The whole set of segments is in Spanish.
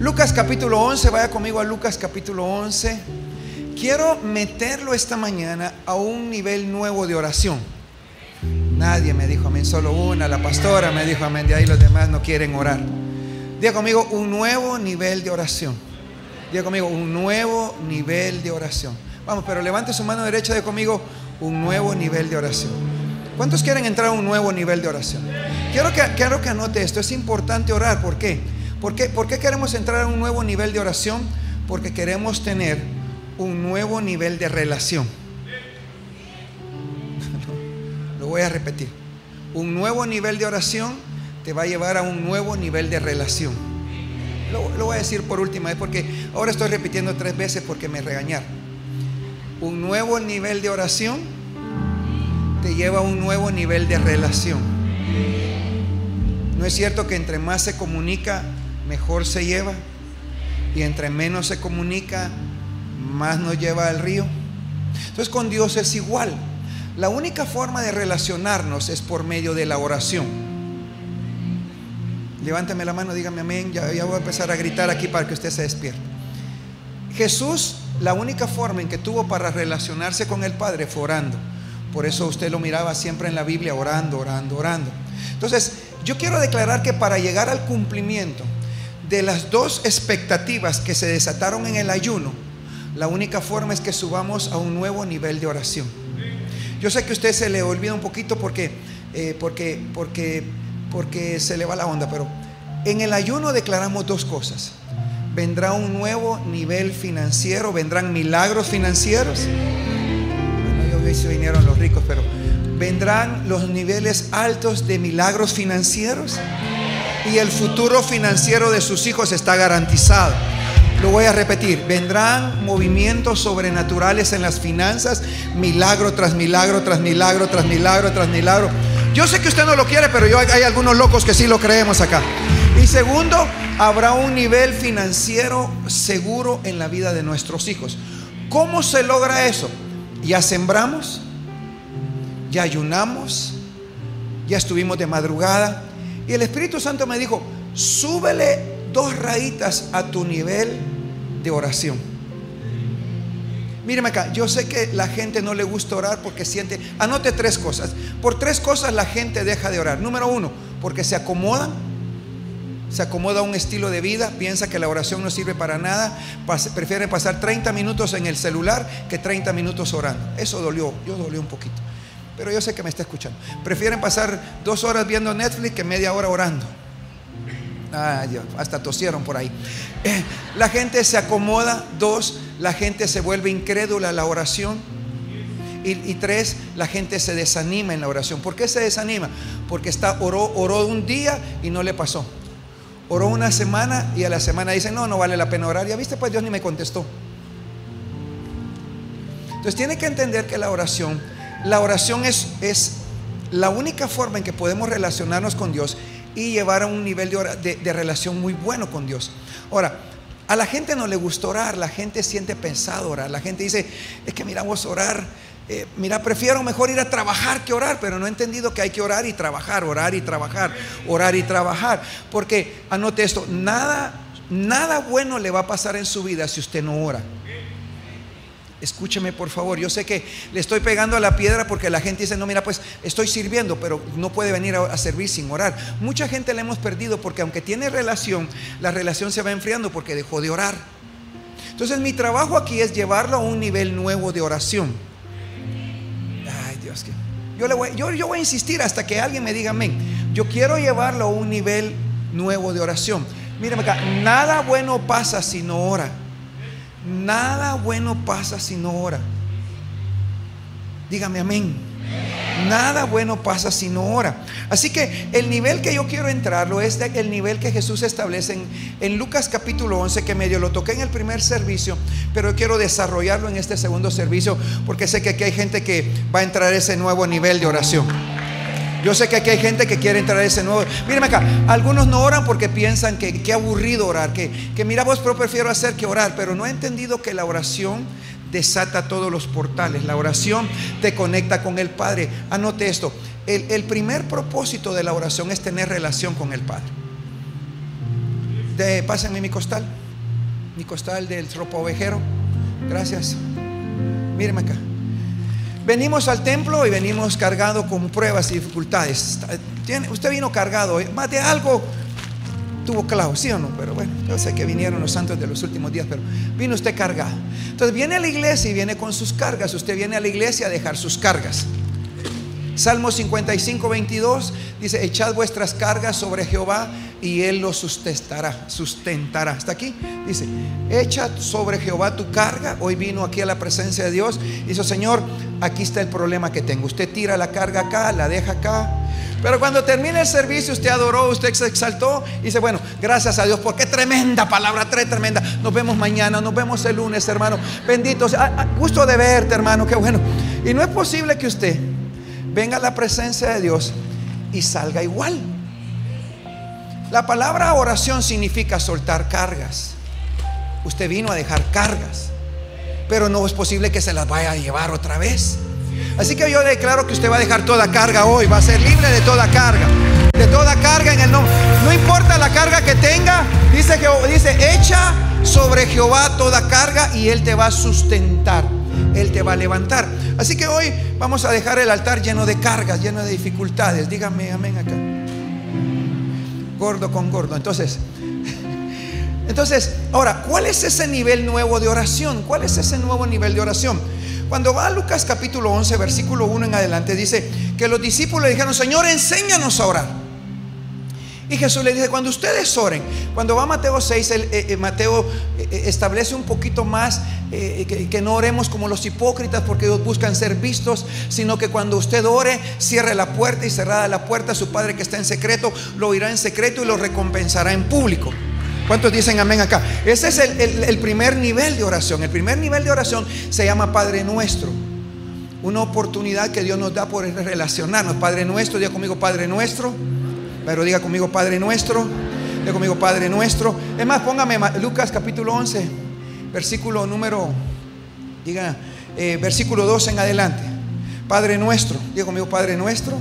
Lucas capítulo 11, vaya conmigo a Lucas capítulo 11. Quiero meterlo esta mañana a un nivel nuevo de oración. Nadie me dijo amén, solo una, la pastora me dijo amén, de ahí los demás no quieren orar. Diga conmigo, un nuevo nivel de oración. Diga conmigo, un nuevo nivel de oración. Vamos, pero levante su mano derecha, diga conmigo, un nuevo nivel de oración. ¿Cuántos quieren entrar a un nuevo nivel de oración? Quiero quiero que anote esto, es importante orar, ¿por qué? ¿Por qué, ¿Por qué queremos entrar a un nuevo nivel de oración? Porque queremos tener un nuevo nivel de relación. Lo voy a repetir. Un nuevo nivel de oración te va a llevar a un nuevo nivel de relación. Lo, voy a decir por última vez porque ahora estoy repitiendo tres veces porque me regañaron. Un nuevo nivel de oración te lleva a un nuevo nivel de relación. ¿No es cierto que entre más se comunica, mejor se lleva. Y entre menos se comunica, más nos lleva al río. Entonces con Dios es igual. La única forma de relacionarnos es por medio de la oración. Levánteme la mano, dígame amén. Ya, ya voy a empezar a gritar aquí para que usted se despierte. Jesús, la única forma en que tuvo para relacionarse con el Padre fue orando. Por eso usted lo miraba siempre en la Biblia orando, orando, orando. Entonces, yo quiero declarar que para llegar al cumplimiento de las dos expectativas que se desataron en el ayuno, la única forma es que subamos a un nuevo nivel de oración. Yo sé que a usted se le olvida un poquito porque, eh, porque, porque, porque se le va la onda, pero en el ayuno declaramos dos cosas. Vendrá un nuevo nivel financiero, vendrán milagros financieros. Bueno, yo vi si vinieron los ricos, pero vendrán los niveles altos de milagros financieros y el futuro financiero de sus hijos está garantizado. Lo voy a repetir, vendrán movimientos sobrenaturales en las finanzas, milagro tras milagro, tras milagro, tras milagro, tras milagro. Yo sé que usted no lo quiere, pero yo, hay algunos locos que sí lo creemos acá. Y segundo, habrá un nivel financiero seguro en la vida de nuestros hijos. ¿Cómo se logra eso? Ya sembramos, ya ayunamos, ya estuvimos de madrugada, y el Espíritu Santo me dijo, súbele dos rayitas a tu nivel de oración. Míreme acá, yo sé que la gente no le gusta orar porque siente, anote tres cosas. Por tres cosas la gente deja de orar. Número uno, porque se acomodan, se acomoda un estilo de vida, piensa que la oración no sirve para nada, prefiere pasar 30 minutos en el celular que 30 minutos orando. Eso dolió, yo dolió un poquito pero yo sé que me está escuchando. Prefieren pasar dos horas viendo Netflix que media hora orando. Ah, hasta tosieron por ahí. Eh, la gente se acomoda. Dos, la gente se vuelve incrédula a la oración. Y, y, tres, la gente se desanima en la oración. ¿Por qué se desanima? Porque está, oró, oró un día y no le pasó. Oró una semana y a la semana dice, no, no vale la pena orar. Ya viste, pues Dios ni me contestó. Entonces tiene que entender que la oración la oración es, es la única forma en que podemos relacionarnos con Dios y llevar a un nivel de, de, relación muy bueno con Dios. Ahora, a la gente no le gusta orar, la gente siente pensado orar, la gente dice, es que miramos orar, eh, mira, prefiero mejor ir a trabajar que orar, pero no he entendido que hay que orar y trabajar, orar y trabajar, orar y trabajar, porque anote esto, nada, nada bueno le va a pasar en su vida si usted no ora. Escúcheme por favor, yo sé que le estoy pegando a la piedra porque la gente dice, no, mira, pues estoy sirviendo, pero no puede venir a, servir sin orar. Mucha gente la hemos perdido porque aunque tiene relación, la relación se va enfriando porque dejó de orar. Entonces mi trabajo aquí es llevarlo a un nivel nuevo de oración. Ay Dios, que yo, le voy, yo, yo voy a insistir hasta que alguien me diga amén. Yo quiero llevarlo a un nivel nuevo de oración. Mírame acá, nada bueno pasa si no ora. Nada bueno pasa si no ora. Dígame amén. Nada bueno pasa si no ora. Así que el nivel que yo quiero entrarlo es el nivel que Jesús establece en, en, Lucas capítulo 11, que medio lo toqué en el primer servicio, pero yo quiero desarrollarlo en este segundo servicio porque sé que aquí hay gente que va a entrar a ese nuevo nivel de oración. Yo sé que aquí hay gente que quiere entrar a ese nuevo. Mírame acá, algunos no oran porque piensan que qué aburrido orar, que, que mira vos, pero prefiero hacer que orar, pero no he entendido que la oración desata todos los portales. La oración te conecta con el Padre. Anote esto, el, el primer propósito de la oración es tener relación con el Padre. De, pásenme mi costal. Mi costal del tropo ovejero. Gracias. Mírenme acá. Venimos al templo y venimos cargado con pruebas y dificultades. Usted vino cargado, ¿eh? más de algo tuvo clavo, ¿sí o no? Pero bueno, yo sé que vinieron los santos de los últimos días, pero vino usted cargado. Entonces viene a la iglesia y viene con sus cargas. Usted viene a la iglesia a dejar sus cargas. Salmo 55, 22 dice, echad vuestras cargas sobre Jehová y Él los sustentará, sustentará. Hasta aquí dice, echa sobre Jehová tu carga. Hoy vino aquí a la presencia de Dios. Dice, Señor, aquí está el problema que tengo. Usted tira la carga acá, la deja acá. Pero cuando termine el servicio, usted adoró, usted se exaltó y dice, bueno, gracias a Dios, porque tremenda palabra, tremenda. Nos vemos mañana, nos vemos el lunes, hermano. Bendito gusto de verte, hermano, qué bueno. Y no es posible que usted venga a la presencia de Dios y salga igual. La palabra oración significa soltar cargas. Usted vino a dejar cargas, pero no es posible que se las vaya a llevar otra vez. Así que yo declaro que usted va a dejar toda carga hoy, va a ser libre de toda carga, de toda carga en el nombre. No importa la carga que tenga, dice Jehová, dice, echa sobre Jehová toda carga y él te va a sustentar, él te va a levantar. Así que hoy vamos a dejar el altar lleno de cargas, lleno de dificultades. Dígame amén acá. Gordo con gordo. Entonces, entonces, ahora, ¿cuál es ese nivel nuevo de oración? ¿Cuál es ese nuevo nivel de oración? Cuando va a Lucas capítulo 11, versículo 1 en adelante, dice que los discípulos le dijeron, Señor, enséñanos a orar. Y Jesús le dice, cuando ustedes oren, cuando va Mateo 6, el, eh, eh, Mateo eh, establece un poquito más que, no oremos como los hipócritas porque ellos buscan ser vistos, sino que cuando usted ore, cierre la puerta y cerrada la puerta, su Padre que está en secreto lo oirá en secreto y lo recompensará en público. ¿Cuántos dicen amén acá? Ese es el, el, el primer nivel de oración. El primer nivel de oración se llama Padre Nuestro una oportunidad que Dios nos da por relacionarnos. Padre nuestro, diga conmigo, Padre nuestro. Pero diga conmigo, Padre nuestro. Diga conmigo, Padre nuestro. Es más, póngame Lucas capítulo 11, versículo número, diga, eh, versículo 2 en adelante. Padre nuestro. Diga conmigo, Padre nuestro,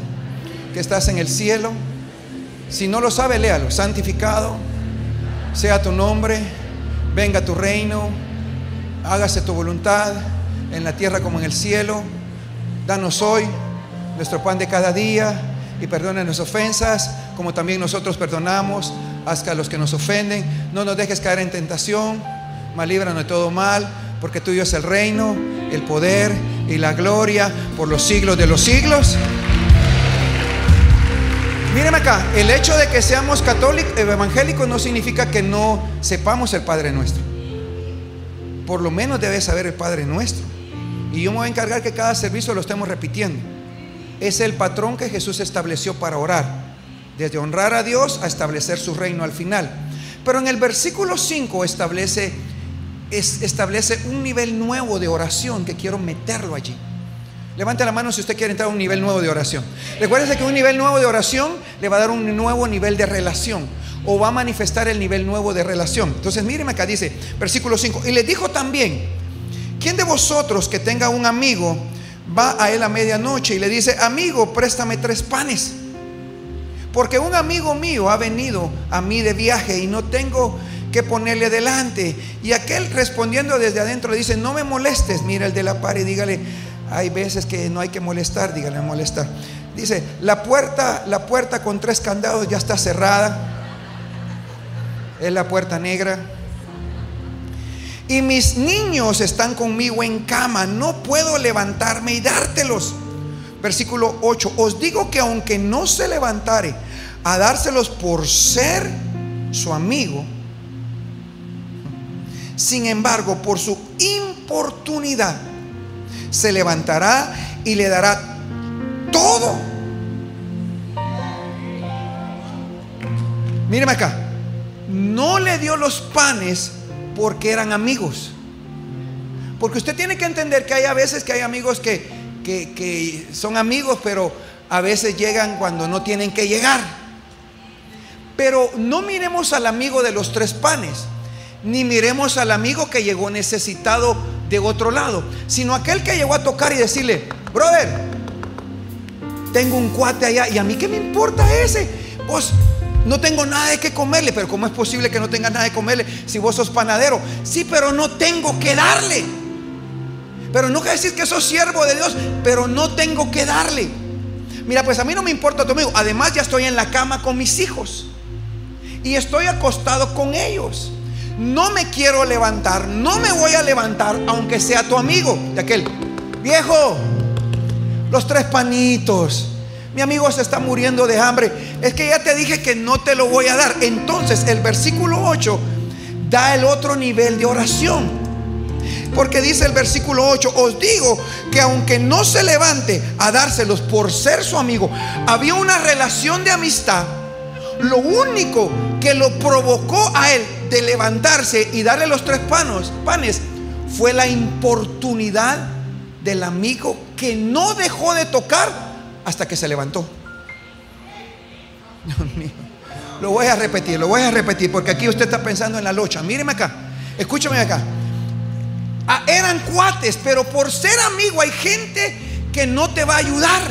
que estás en el cielo. Si no lo sabe, léalo. Santificado sea tu nombre. Venga tu reino. Hágase tu voluntad en la tierra como en el cielo. Danos hoy nuestro pan de cada día y perdona nuestras ofensas, como también nosotros perdonamos hasta a los que nos ofenden. No nos dejes caer en tentación, mas líbranos de todo mal, porque tuyo es el reino, el poder y la gloria por los siglos de los siglos. Míreme acá, el hecho de que seamos católicos, evangélicos no significa que no sepamos el Padre nuestro. Por lo menos debe saber el Padre nuestro. Y yo me voy a encargar que cada servicio lo estemos repitiendo es el patrón que Jesús estableció para orar. Desde honrar a Dios a establecer su reino al final. Pero en el versículo 5 establece, establece un nivel nuevo de oración que quiero meterlo allí. Levante la mano si usted quiere entrar a un nivel nuevo de oración. Recuérdese que un nivel nuevo de oración le va a dar un nuevo nivel de relación o va a manifestar el nivel nuevo de relación. Entonces, míreme acá, dice, versículo 5. Y le dijo también: ¿Quién de vosotros que tenga un amigo va a él a medianoche y le dice, amigo, préstame tres panes. Porque un amigo mío ha venido a mí de viaje y no tengo que ponerle delante. Y aquel respondiendo desde adentro le dice, no me molestes, mira el de la par y dígale, hay veces que no hay que molestar, dígale molestar. Dice, la puerta, la puerta con tres candados ya está cerrada. Es la puerta negra y mis niños están conmigo en cama, no puedo levantarme y dártelos. Versículo 8, os digo que aunque no se levantare a dárselos por ser su amigo, sin embargo, por su importunidad, se levantará y le dará todo. Míreme acá, no le dio los panes porque eran amigos. Porque usted tiene que entender que hay a veces que hay amigos que, que, son amigos, pero a veces llegan cuando no tienen que llegar. Pero no miremos al amigo de los tres panes, ni miremos al amigo que llegó necesitado de otro lado, sino aquel que llegó a tocar y decirle, brother, tengo un cuate allá y a mí qué me importa ese. Vos No tengo nada de qué comerle, pero ¿cómo es posible que no tengas nada de comerle si vos sos panadero? Sí, pero no tengo que darle. Pero quiere decir que sos siervo de Dios, pero no tengo que darle. Mira, pues a mí no me importa tu amigo. Además, ya estoy en la cama con mis hijos. Y estoy acostado con ellos. No me quiero levantar. No me voy a levantar, aunque sea tu amigo. De aquel, viejo, los tres panitos. Mi amigo se está muriendo de hambre. Es que ya te dije que no te lo voy a dar. Entonces, el versículo 8 da el otro nivel de oración. Porque dice el versículo 8, os digo que aunque no se levante a dárselos por ser su amigo, había una relación de amistad. Lo único que lo provocó a él de levantarse y darle los tres panos, panes fue la importunidad del amigo que no dejó de tocar hasta que se levantó. Dios mío. Lo voy a repetir, lo voy a repetir, porque aquí usted está pensando en la locha. Míreme acá, escúchame acá. Ah, eran cuates, pero por ser amigo hay gente que no te va a ayudar,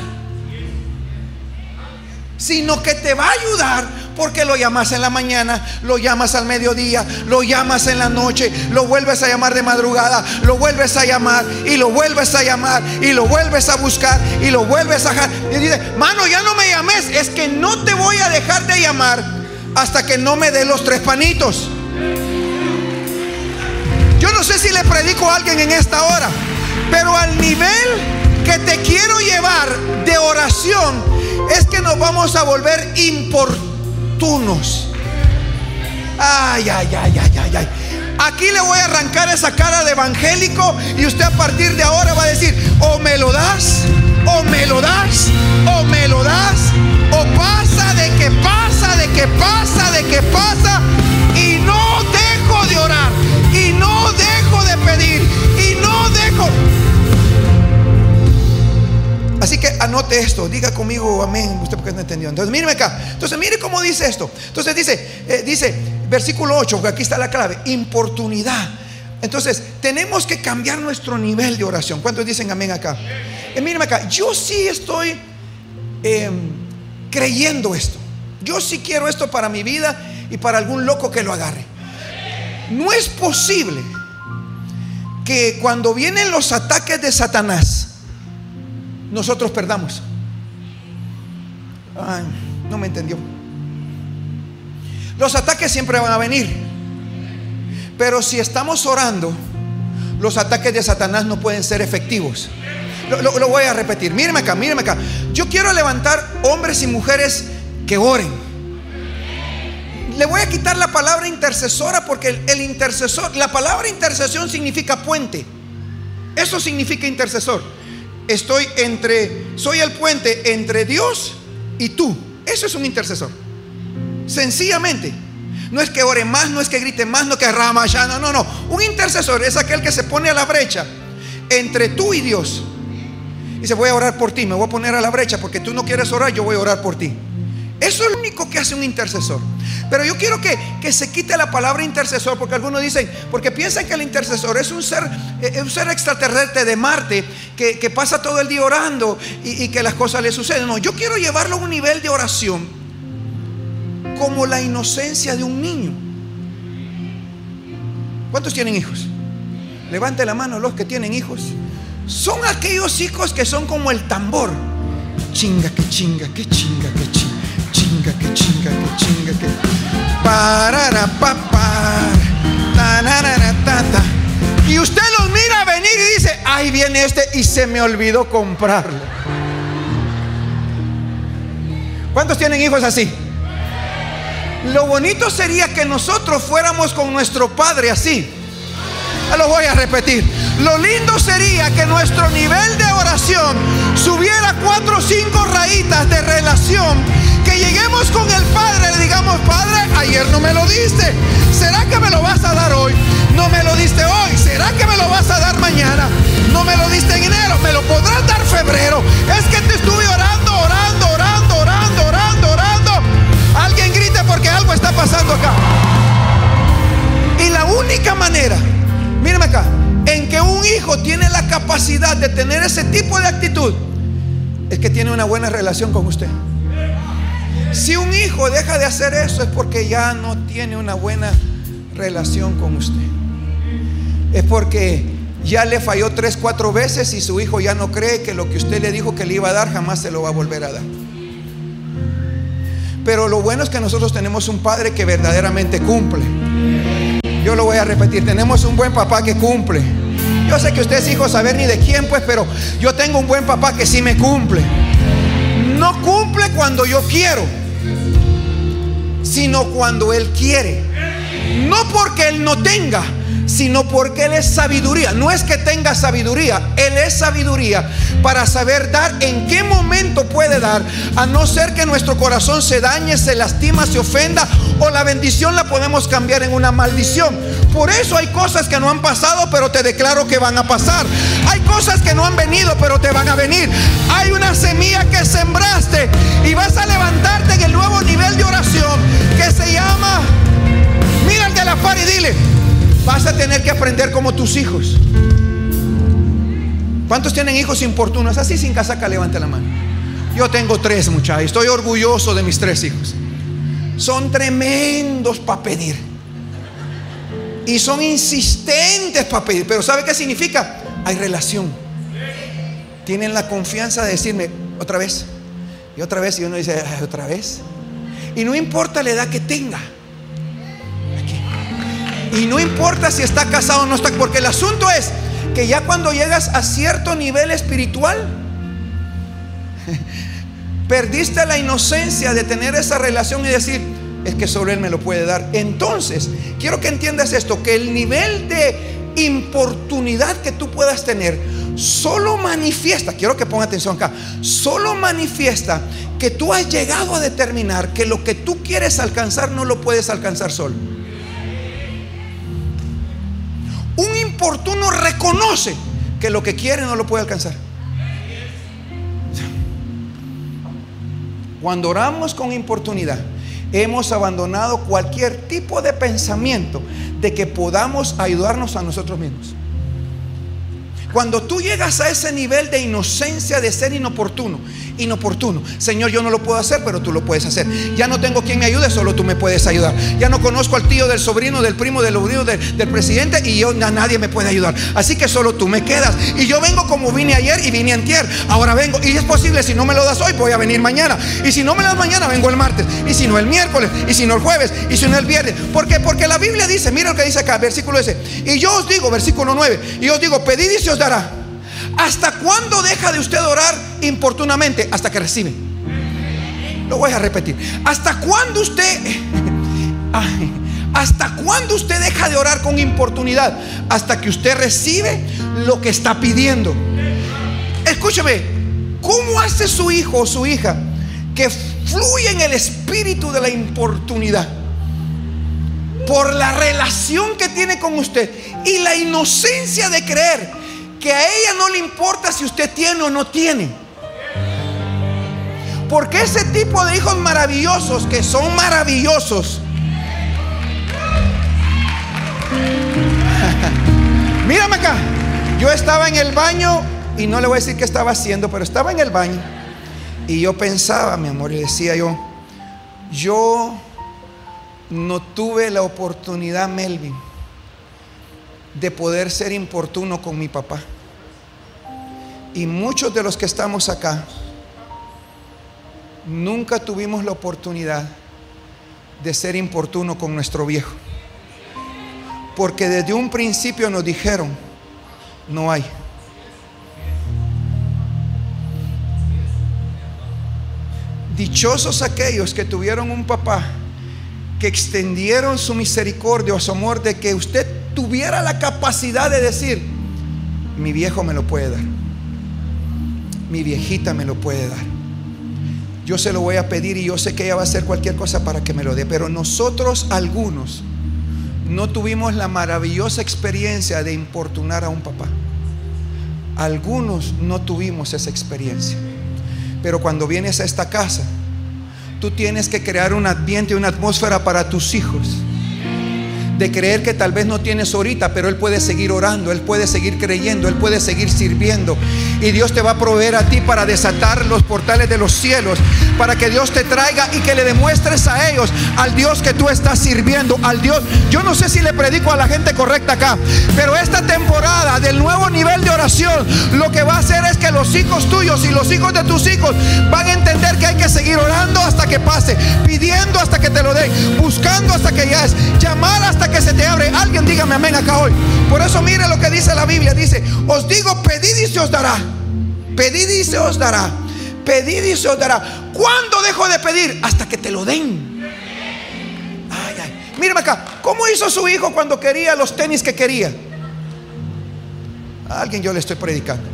sino que te va a ayudar porque lo llamas en la mañana, lo llamas al mediodía, lo llamas en la noche, lo vuelves a llamar de madrugada, lo vuelves a llamar y lo vuelves a llamar y lo vuelves a buscar y lo vuelves a dejar. Y dice, mano, ya no me llames, es que no te voy a dejar de llamar hasta que no me dé los tres panitos. No sé si le predico a alguien en esta hora, pero al nivel que te quiero llevar de oración es que nos vamos a volver importunos. Ay, ay, ay, ay, ay, ay. Aquí le voy a arrancar esa cara de evangélico y usted a partir de ahora va a decir, o me lo das, o me lo das, o me lo das, o pasa de que pasa, de que pasa, de que pasa, anote esto, diga conmigo amén, usted porque no entendió. Entonces, míreme acá. Entonces, mire cómo dice esto. Entonces dice, eh, dice, versículo 8, aquí está la clave, importunidad. Entonces, tenemos que cambiar nuestro nivel de oración. ¿Cuántos dicen amén acá? Eh, míreme acá, yo sí estoy eh, creyendo esto. Yo sí quiero esto para mi vida y para algún loco que lo agarre. No es posible que cuando vienen los ataques de Satanás, nosotros perdamos. No me entendió. Los ataques siempre van a venir. Pero si estamos orando, los ataques de Satanás no pueden ser efectivos. Lo, voy a repetir. Míreme acá, míreme acá. Yo quiero levantar hombres y mujeres que oren. Le voy a quitar la palabra intercesora porque el intercesor, la palabra intercesión significa puente. Eso significa intercesor. Estoy entre, soy el puente entre Dios y tú. Eso es un intercesor. Sencillamente. No es que ore más, no es que grite más, no que rama ya, no, no, no. Un intercesor es aquel que se pone a la brecha entre tú y Dios. Dice, voy a orar por ti, me voy a poner a la brecha porque tú no quieres orar, yo voy a orar por ti. Eso es lo único que hace un intercesor. Pero yo quiero que, que se quite la palabra intercesor, porque algunos dicen, porque piensan que el intercesor es un ser, eh, un ser extraterrestre de Marte que, que pasa todo el día orando y, y que las cosas le suceden. No, yo quiero llevarlo a un nivel de oración como la inocencia de un niño. ¿Cuántos tienen hijos? Levante la mano los que tienen hijos. Son aquellos hijos que son como el tambor. Chinga, que chinga, que chinga, que chinga, chinga, que chinga, que chinga, que. Parara, papá. Tanarara, tata. Y usted los mira venir y dice, ahí viene este y se me olvidó comprarlo. ¿Cuántos tienen hijos así? Lo bonito sería que nosotros fuéramos con nuestro Padre así. Lo voy a repetir. Lo lindo sería que nuestro nivel de oración subiera cuatro o cinco rayitas de relación. Lleguemos con el Padre, le digamos, Padre, ayer no me lo diste. ¿Será que me lo vas a dar hoy? No me lo diste hoy. ¿Será que me lo vas a dar mañana? No me lo diste en enero. ¿Me lo podrás dar febrero? Es que te estuve orando, orando, orando, orando, orando, orando. Alguien grite porque algo está pasando acá. Y la única manera, mírame acá, en que un hijo tiene la capacidad de tener ese tipo de actitud, es que tiene una buena relación con usted. Si un hijo deja de hacer eso es porque ya no tiene una buena relación con usted. Es porque ya le falló tres, cuatro veces y su hijo ya no cree que lo que usted le dijo que le iba a dar jamás se lo va a volver a dar. Pero lo bueno es que nosotros tenemos un padre que verdaderamente cumple. Yo lo voy a repetir, tenemos un buen papá que cumple. Yo sé que usted es hijo saber ni de quién, pues, pero yo tengo un buen papá que sí me cumple. No cumple cuando yo quiero, sino cuando Él quiere. No porque Él no tenga, sino porque Él es sabiduría. No es que tenga sabiduría, Él es sabiduría para saber dar en qué momento puede dar, a no ser que nuestro corazón se dañe, se lastima, se ofenda o la bendición la podemos cambiar en una maldición. Por eso hay cosas que no han pasado, pero te declaro que van a pasar. Hay cosas que no han venido, pero te van a venir. Hay una semilla que sembraste y vas a levantarte en el nuevo nivel de oración que se llama, mira el de la par y dile, Vas a tener que aprender como tus hijos. ¿Cuántos tienen hijos importunos? Así sin casaca, levante la mano. Yo tengo tres, muchachos. Estoy orgulloso de mis tres hijos. Son tremendos para pedir. Y son insistentes para pedir. Pero ¿sabe qué significa? Hay relación. Tienen la confianza de decirme otra vez. Y otra vez. Y uno dice, otra vez. Y no importa la edad que tenga. Y no importa si está casado o no está, porque el asunto es que ya cuando llegas a cierto nivel espiritual, perdiste la inocencia de tener esa relación y decir, es que solo Él me lo puede dar. Entonces, quiero que entiendas esto, que el nivel de importunidad que tú puedas tener, solo manifiesta, quiero que ponga atención acá, solo manifiesta que tú has llegado a determinar que lo que tú quieres alcanzar no lo puedes alcanzar solo. Un importuno reconoce que lo que quiere no lo puede alcanzar. Cuando oramos con importunidad, hemos abandonado cualquier tipo de pensamiento de que podamos ayudarnos a nosotros mismos. Cuando tú llegas a ese nivel de inocencia de ser inoportuno, inoportuno, Señor, yo no lo puedo hacer, pero tú lo puedes hacer. Ya no tengo quien me ayude, solo tú me puedes ayudar. Ya no conozco al tío, del sobrino, del primo, del sobrino, del, presidente y yo nadie me puede ayudar. Así que solo tú me quedas. Y yo vengo como vine ayer y vine antier. Ahora vengo y es posible, si no me lo das hoy, voy a venir mañana. Y si no me lo das mañana, vengo el martes. Y si no el miércoles, y si no el jueves, y si no el viernes. ¿Por qué? Porque la Biblia dice, mira lo que dice acá, versículo ese. Y yo os digo, versículo 9, y yo os digo, pedid y se os dará. ¿Hasta cuándo deja de usted orar importunamente? Hasta que recibe. Lo voy a repetir. ¿Hasta cuándo usted... ¿Hasta cuándo usted deja de orar con importunidad? Hasta que usted recibe lo que está pidiendo. Escúcheme, ¿cómo hace su hijo o su hija que fluye en el espíritu de la importunidad? Por la relación que tiene con usted y la inocencia de creer que a ella no le importa si usted tiene o no tiene. Porque ese tipo de hijos maravillosos, que son maravillosos, mírame acá, yo estaba en el baño y no le voy a decir qué estaba haciendo, pero estaba en el baño y yo pensaba, mi amor, y decía yo, yo no tuve la oportunidad, Melvin, de poder ser importuno con mi papá. Y muchos de los que estamos acá nunca tuvimos la oportunidad de ser importuno con nuestro viejo. Porque desde un principio nos dijeron, no hay. Dichosos aquellos que tuvieron un papá que extendieron su misericordia o su amor de que usted tuviera la capacidad de decir, mi viejo me lo puede dar, mi viejita me lo puede dar. Yo se lo voy a pedir y yo sé que ella va a hacer cualquier cosa para que me lo dé, pero nosotros algunos no tuvimos la maravillosa experiencia de importunar a un papá. Algunos no tuvimos esa experiencia. Pero cuando vienes a esta casa, tú tienes que crear un ambiente una atmósfera para tus hijos de creer que tal vez no tienes ahorita, pero Él puede seguir orando, Él puede seguir creyendo, Él puede seguir sirviendo. Y Dios te va a proveer a ti para desatar los portales de los cielos, para que Dios te traiga y que le demuestres a ellos al Dios que tú estás sirviendo, al Dios. Yo no sé si le predico a la gente correcta acá, pero esta temporada del nuevo nivel de oración, lo que va a hacer es que los hijos tuyos y los hijos de tus hijos van a entender que hay que seguir orando hasta que pase, pidiendo hasta que te lo den, buscando hasta que ya es, llamar hasta que se te abre. Alguien dígame amén acá hoy. Por eso mire lo que dice la Biblia. Dice, os digo, pedid y se os dará. Pedid y se os dará. Pedid y se os dará. ¿Cuándo dejo de pedir? Hasta que te lo den. Ay, ay. Mírame acá. ¿Cómo hizo su hijo cuando quería los tenis que quería? A alguien yo le estoy predicando.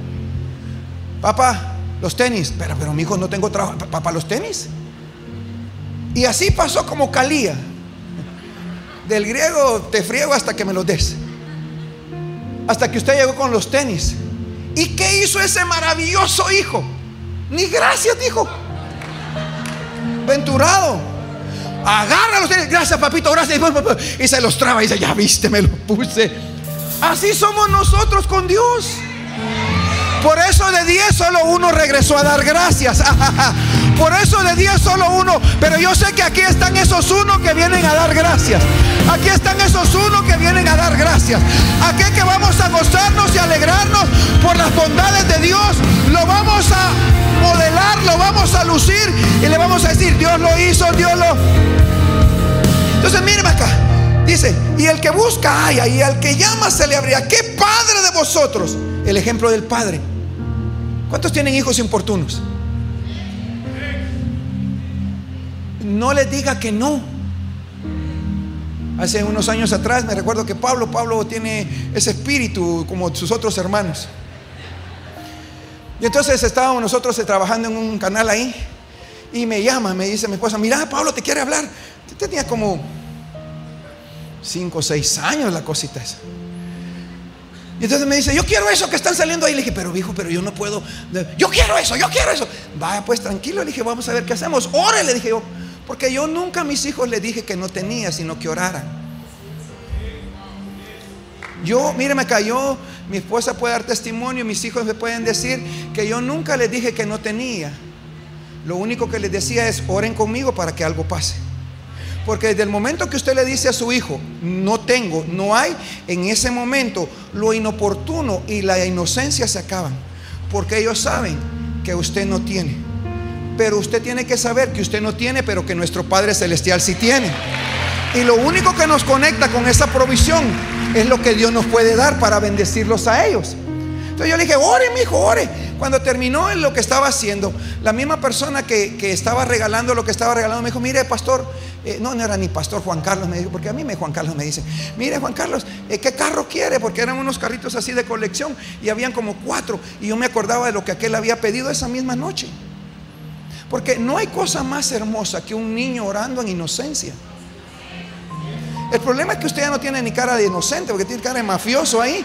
Papá, los tenis. Pero, pero mi hijo no tengo trabajo. Papá, los tenis. Y así pasó como Calía. Del griego te friego hasta que me los des. Hasta que usted llegó con los tenis. ¿Y qué hizo ese maravilloso hijo? Ni gracias dijo. Venturado. Agarra los tenis. Gracias, papito, gracias. Y se los traba y dice, ya viste, me los puse. Así somos nosotros con Dios. Por eso de 10 solo uno regresó a dar gracias. Por eso de 10 solo uno. Pero yo sé que aquí están esos uno que vienen a dar gracias. Aquí están esos uno que vienen a dar gracias. Aquí que vamos a gozarnos y alegrarnos por las bondades de Dios. Lo vamos a modelar, lo vamos a lucir y le vamos a decir, Dios lo hizo, Dios lo... Entonces míreme acá. Dice, y el que busca haya, y al que llama se le abrirá. ¿Qué padre de vosotros? El ejemplo del padre. ¿Cuántos tienen hijos importunos? No les diga que no. Hace unos años atrás me recuerdo que Pablo, Pablo tiene ese espíritu como sus otros hermanos. Y entonces estábamos nosotros trabajando en un canal ahí y me llama, me dice mi esposa, mira, Pablo te quiere hablar. Tenía como 5 o 6 años la cosita esa. Y entonces me dice, yo quiero eso que están saliendo ahí. Le dije, pero viejo, pero yo no puedo. Yo quiero eso, yo quiero eso. Vaya, pues tranquilo. Le dije, vamos a ver qué hacemos. Ore, le dije yo. Porque yo nunca a mis hijos les dije que no tenía, sino que oraran. Yo, mire, me cayó. Mi esposa puede dar testimonio, mis hijos me pueden decir que yo nunca les dije que no tenía. Lo único que les decía es, oren conmigo para que algo pase. Porque desde el momento que usted le dice a su hijo, no tengo, no hay, en ese momento lo inoportuno y la inocencia se acaban. Porque ellos saben que usted no tiene. Pero usted tiene que saber que usted no tiene, pero que nuestro Padre Celestial sí tiene. Y lo único que nos conecta con esa provisión es lo que Dios nos puede dar para bendecirlos a ellos. Entonces yo le dije, ore, mi hijo, ore. Cuando terminó en lo que estaba haciendo, la misma persona que, estaba regalando lo que estaba regalando me dijo, mire, pastor, eh, no, no era ni pastor Juan Carlos, me dijo, porque a mí me Juan Carlos me dice, mire Juan Carlos, eh, ¿qué carro quiere? Porque eran unos carritos así de colección y habían como cuatro. Y yo me acordaba de lo que aquel había pedido esa misma noche. Porque no hay cosa más hermosa que un niño orando en inocencia. El problema es que usted ya no tiene ni cara de inocente, porque tiene cara de mafioso ahí.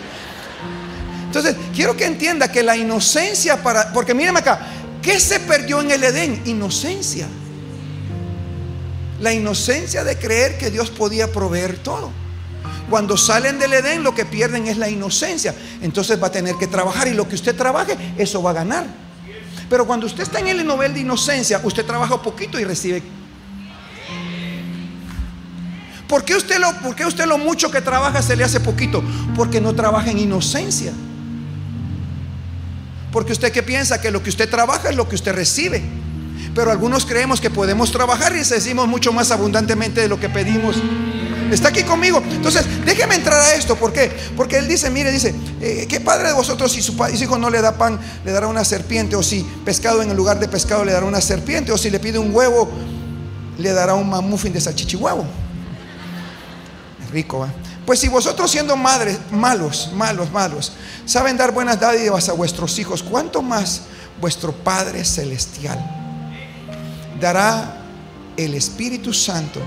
Entonces, quiero que entienda que la inocencia para, porque míreme acá, ¿qué se perdió en el Edén? Inocencia. La inocencia de creer que Dios podía proveer todo. Cuando salen del Edén lo que pierden es la inocencia. Entonces va a tener que trabajar y lo que usted trabaje, eso va a ganar. Pero cuando usted está en el nivel de inocencia, usted trabaja poquito y recibe. ¿Por qué, usted lo, ¿Por qué usted lo mucho que trabaja se le hace poquito? Porque no trabaja en inocencia. Porque usted que piensa que lo que usted trabaja es lo que usted recibe. Pero algunos creemos que podemos trabajar y decimos mucho más abundantemente de lo que pedimos. Está aquí conmigo. Entonces, déjeme entrar a esto. ¿Por qué? Porque él dice, mire, dice, eh, ¿qué padre de vosotros si su, hijo no le da pan, le dará una serpiente? O si pescado en el lugar de pescado le dará una serpiente? O si le pide un huevo, le dará un mamufín de salchichihuevo. Rico, ¿va? Pues si vosotros siendo madres malos, malos, malos, saben dar buenas dádivas a vuestros hijos, ¿cuánto más vuestro Padre Celestial dará el Espíritu Santo?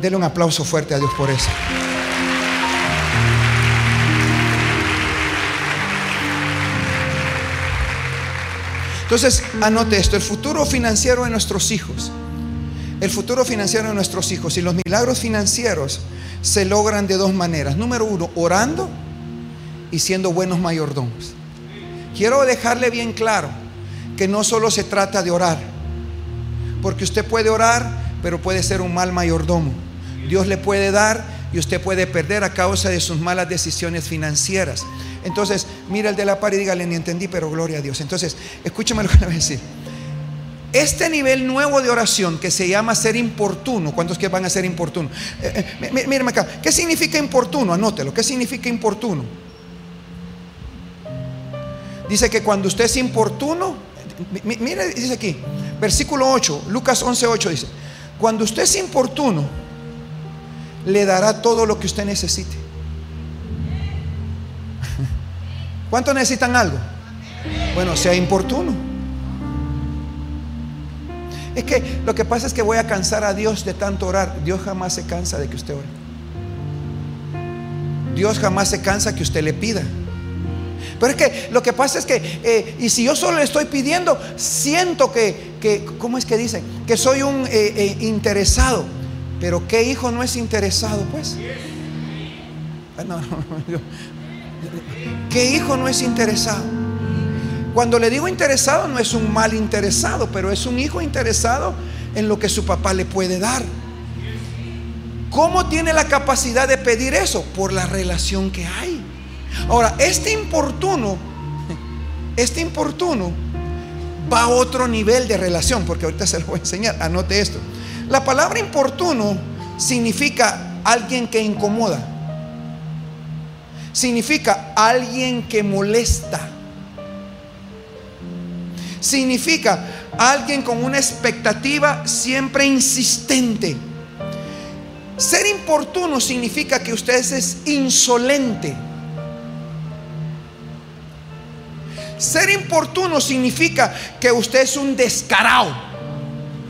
Dele un aplauso fuerte a Dios por eso. Entonces, anote esto, el futuro financiero de nuestros hijos el futuro financiero de nuestros hijos y los milagros financieros se logran de dos maneras. Número uno, orando y siendo buenos mayordomos. Quiero dejarle bien claro que no solo se trata de orar, porque usted puede orar, pero puede ser un mal mayordomo. Dios le puede dar y usted puede perder a causa de sus malas decisiones financieras. Entonces, mira el de la par y dígale, ni entendí, pero gloria a Dios. Entonces, escúcheme lo que le voy a decir. Este nivel nuevo de oración que se llama ser importuno, ¿cuántos que van a ser importuno? Eh, eh, acá, ¿qué significa importuno? Anótelo, ¿qué significa importuno? Dice que cuando usted es importuno, mire, dice aquí, versículo 8, Lucas 11, 8 dice, cuando usted es importuno, le dará todo lo que usted necesite. ¿Cuántos necesitan algo? Bueno, sea importuno. Es que lo que pasa es que voy a cansar a Dios de tanto orar. Dios jamás se cansa de que usted ore. Dios jamás se cansa que usted le pida. Pero es que lo que pasa es que, eh, y si yo solo le estoy pidiendo, siento que, que ¿cómo es que dicen? Que soy un eh, eh, interesado. Pero ¿qué hijo no es interesado, pues? Ah, ¿Qué hijo no es interesado? Cuando le digo interesado, no es un mal interesado, pero es un hijo interesado en lo que su papá le puede dar. ¿Cómo tiene la capacidad de pedir eso? Por la relación que hay. Ahora, este importuno, este importuno va a otro nivel de relación, porque ahorita se lo voy a enseñar, anote esto. La palabra importuno significa alguien que incomoda, significa alguien que molesta, significa alguien con una expectativa siempre insistente. Ser importuno significa que usted es insolente. Ser importuno significa que usted es un descarado.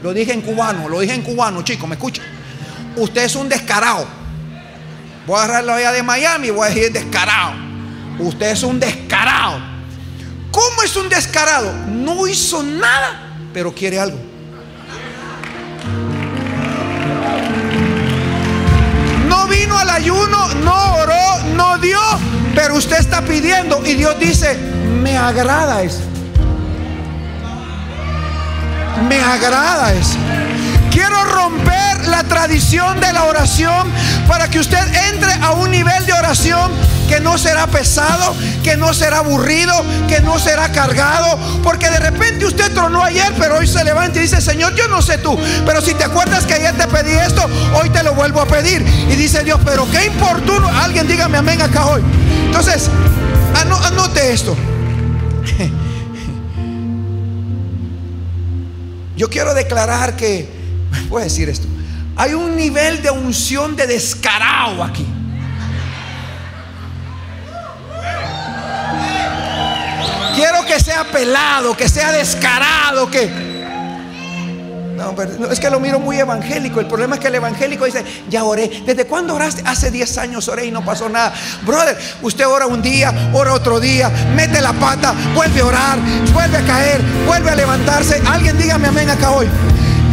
Lo dije en cubano, lo dije en cubano, chicos, me escucha. Usted es un descarado. Voy a agarrar la vía de Miami y voy a decir descarado. Usted es un descarado. ¿Cómo es un descarado? No hizo nada, pero quiere algo. No vino al ayuno, no oró, no dio, pero usted está pidiendo y Dios dice, me agrada eso. Me agrada eso. Quiero romper la tradición de la oración para que usted entre a un nivel de oración que no será pesado, que no será aburrido, que no será cargado. Porque de repente usted tronó ayer, pero hoy se levanta y dice, Señor, yo no sé tú, pero si te acuerdas que ayer te pedí esto, hoy te lo vuelvo a pedir. Y dice Dios, pero qué importuno. Alguien dígame amén acá hoy. Entonces, anote esto. Yo quiero declarar que, voy a decir esto, hay un nivel de unción de descarado aquí. Quiero que sea pelado, que sea descarado, que no, es que lo miro muy evangélico. El problema es que el evangélico dice, ya oré. ¿Desde cuándo oraste? Hace 10 años oré y no pasó nada. Brother, usted ora un día, ora otro día, mete la pata, vuelve a orar, vuelve a caer, vuelve a levantarse. Alguien dígame amén acá hoy.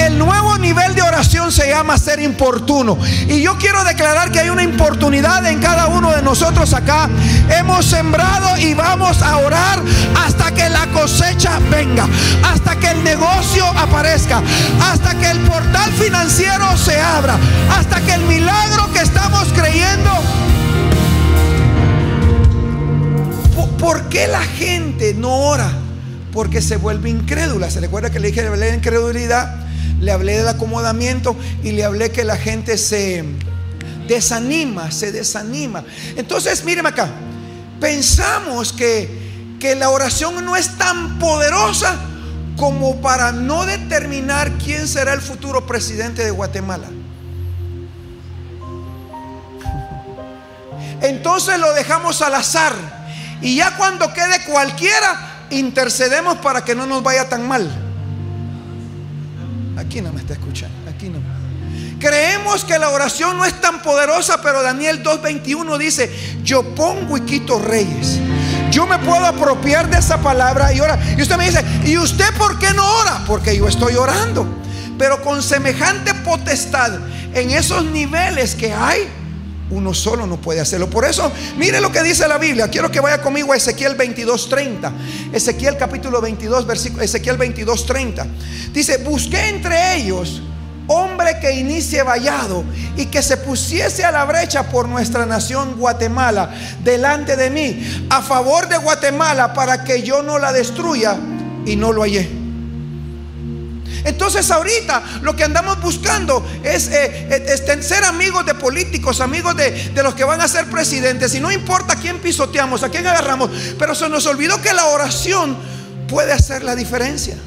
El nuevo nivel de oración se llama ser importuno. Y yo quiero declarar que hay una importunidad en cada uno de nosotros acá. Hemos sembrado y vamos a orar hasta que la cosecha venga, hasta que el negocio aparezca, hasta que el portal financiero se abra, hasta que el milagro que estamos creyendo ¿Por qué la gente no ora? Porque se vuelve incrédula. ¿Se recuerda que le dije la incredulidad? Le hablé del acomodamiento y le hablé que la gente se desanima, se desanima. Entonces, míreme acá, pensamos que, que la oración no es tan poderosa como para no determinar quién será el futuro presidente de Guatemala. Entonces lo dejamos al azar. Y ya cuando quede cualquiera, intercedemos para que no nos vaya tan mal. Aquí no me está escuchando, aquí no. Creemos que la oración no es tan poderosa, pero Daniel 2.21 dice, yo pongo y quito reyes. Yo me puedo apropiar de esa palabra y ora. Y usted me dice, ¿y usted por qué no ora? Porque yo estoy orando. Pero con semejante potestad en esos niveles que hay, uno solo no puede hacerlo. Por eso, mire lo que dice la Biblia. Quiero que vaya conmigo a Ezequiel 22:30. Ezequiel capítulo 22, versículo Ezequiel 22:30. Dice, "Busqué entre ellos hombre que inicie vallado y que se pusiese a la brecha por nuestra nación Guatemala delante de mí, a favor de Guatemala para que yo no la destruya y no lo hallé." Entonces ahorita lo que andamos buscando es, eh, eh, ser amigos de políticos, amigos de, los que van a ser presidentes. Y no importa a quién pisoteamos, a quién agarramos. Pero se nos olvidó que la oración puede hacer la diferencia.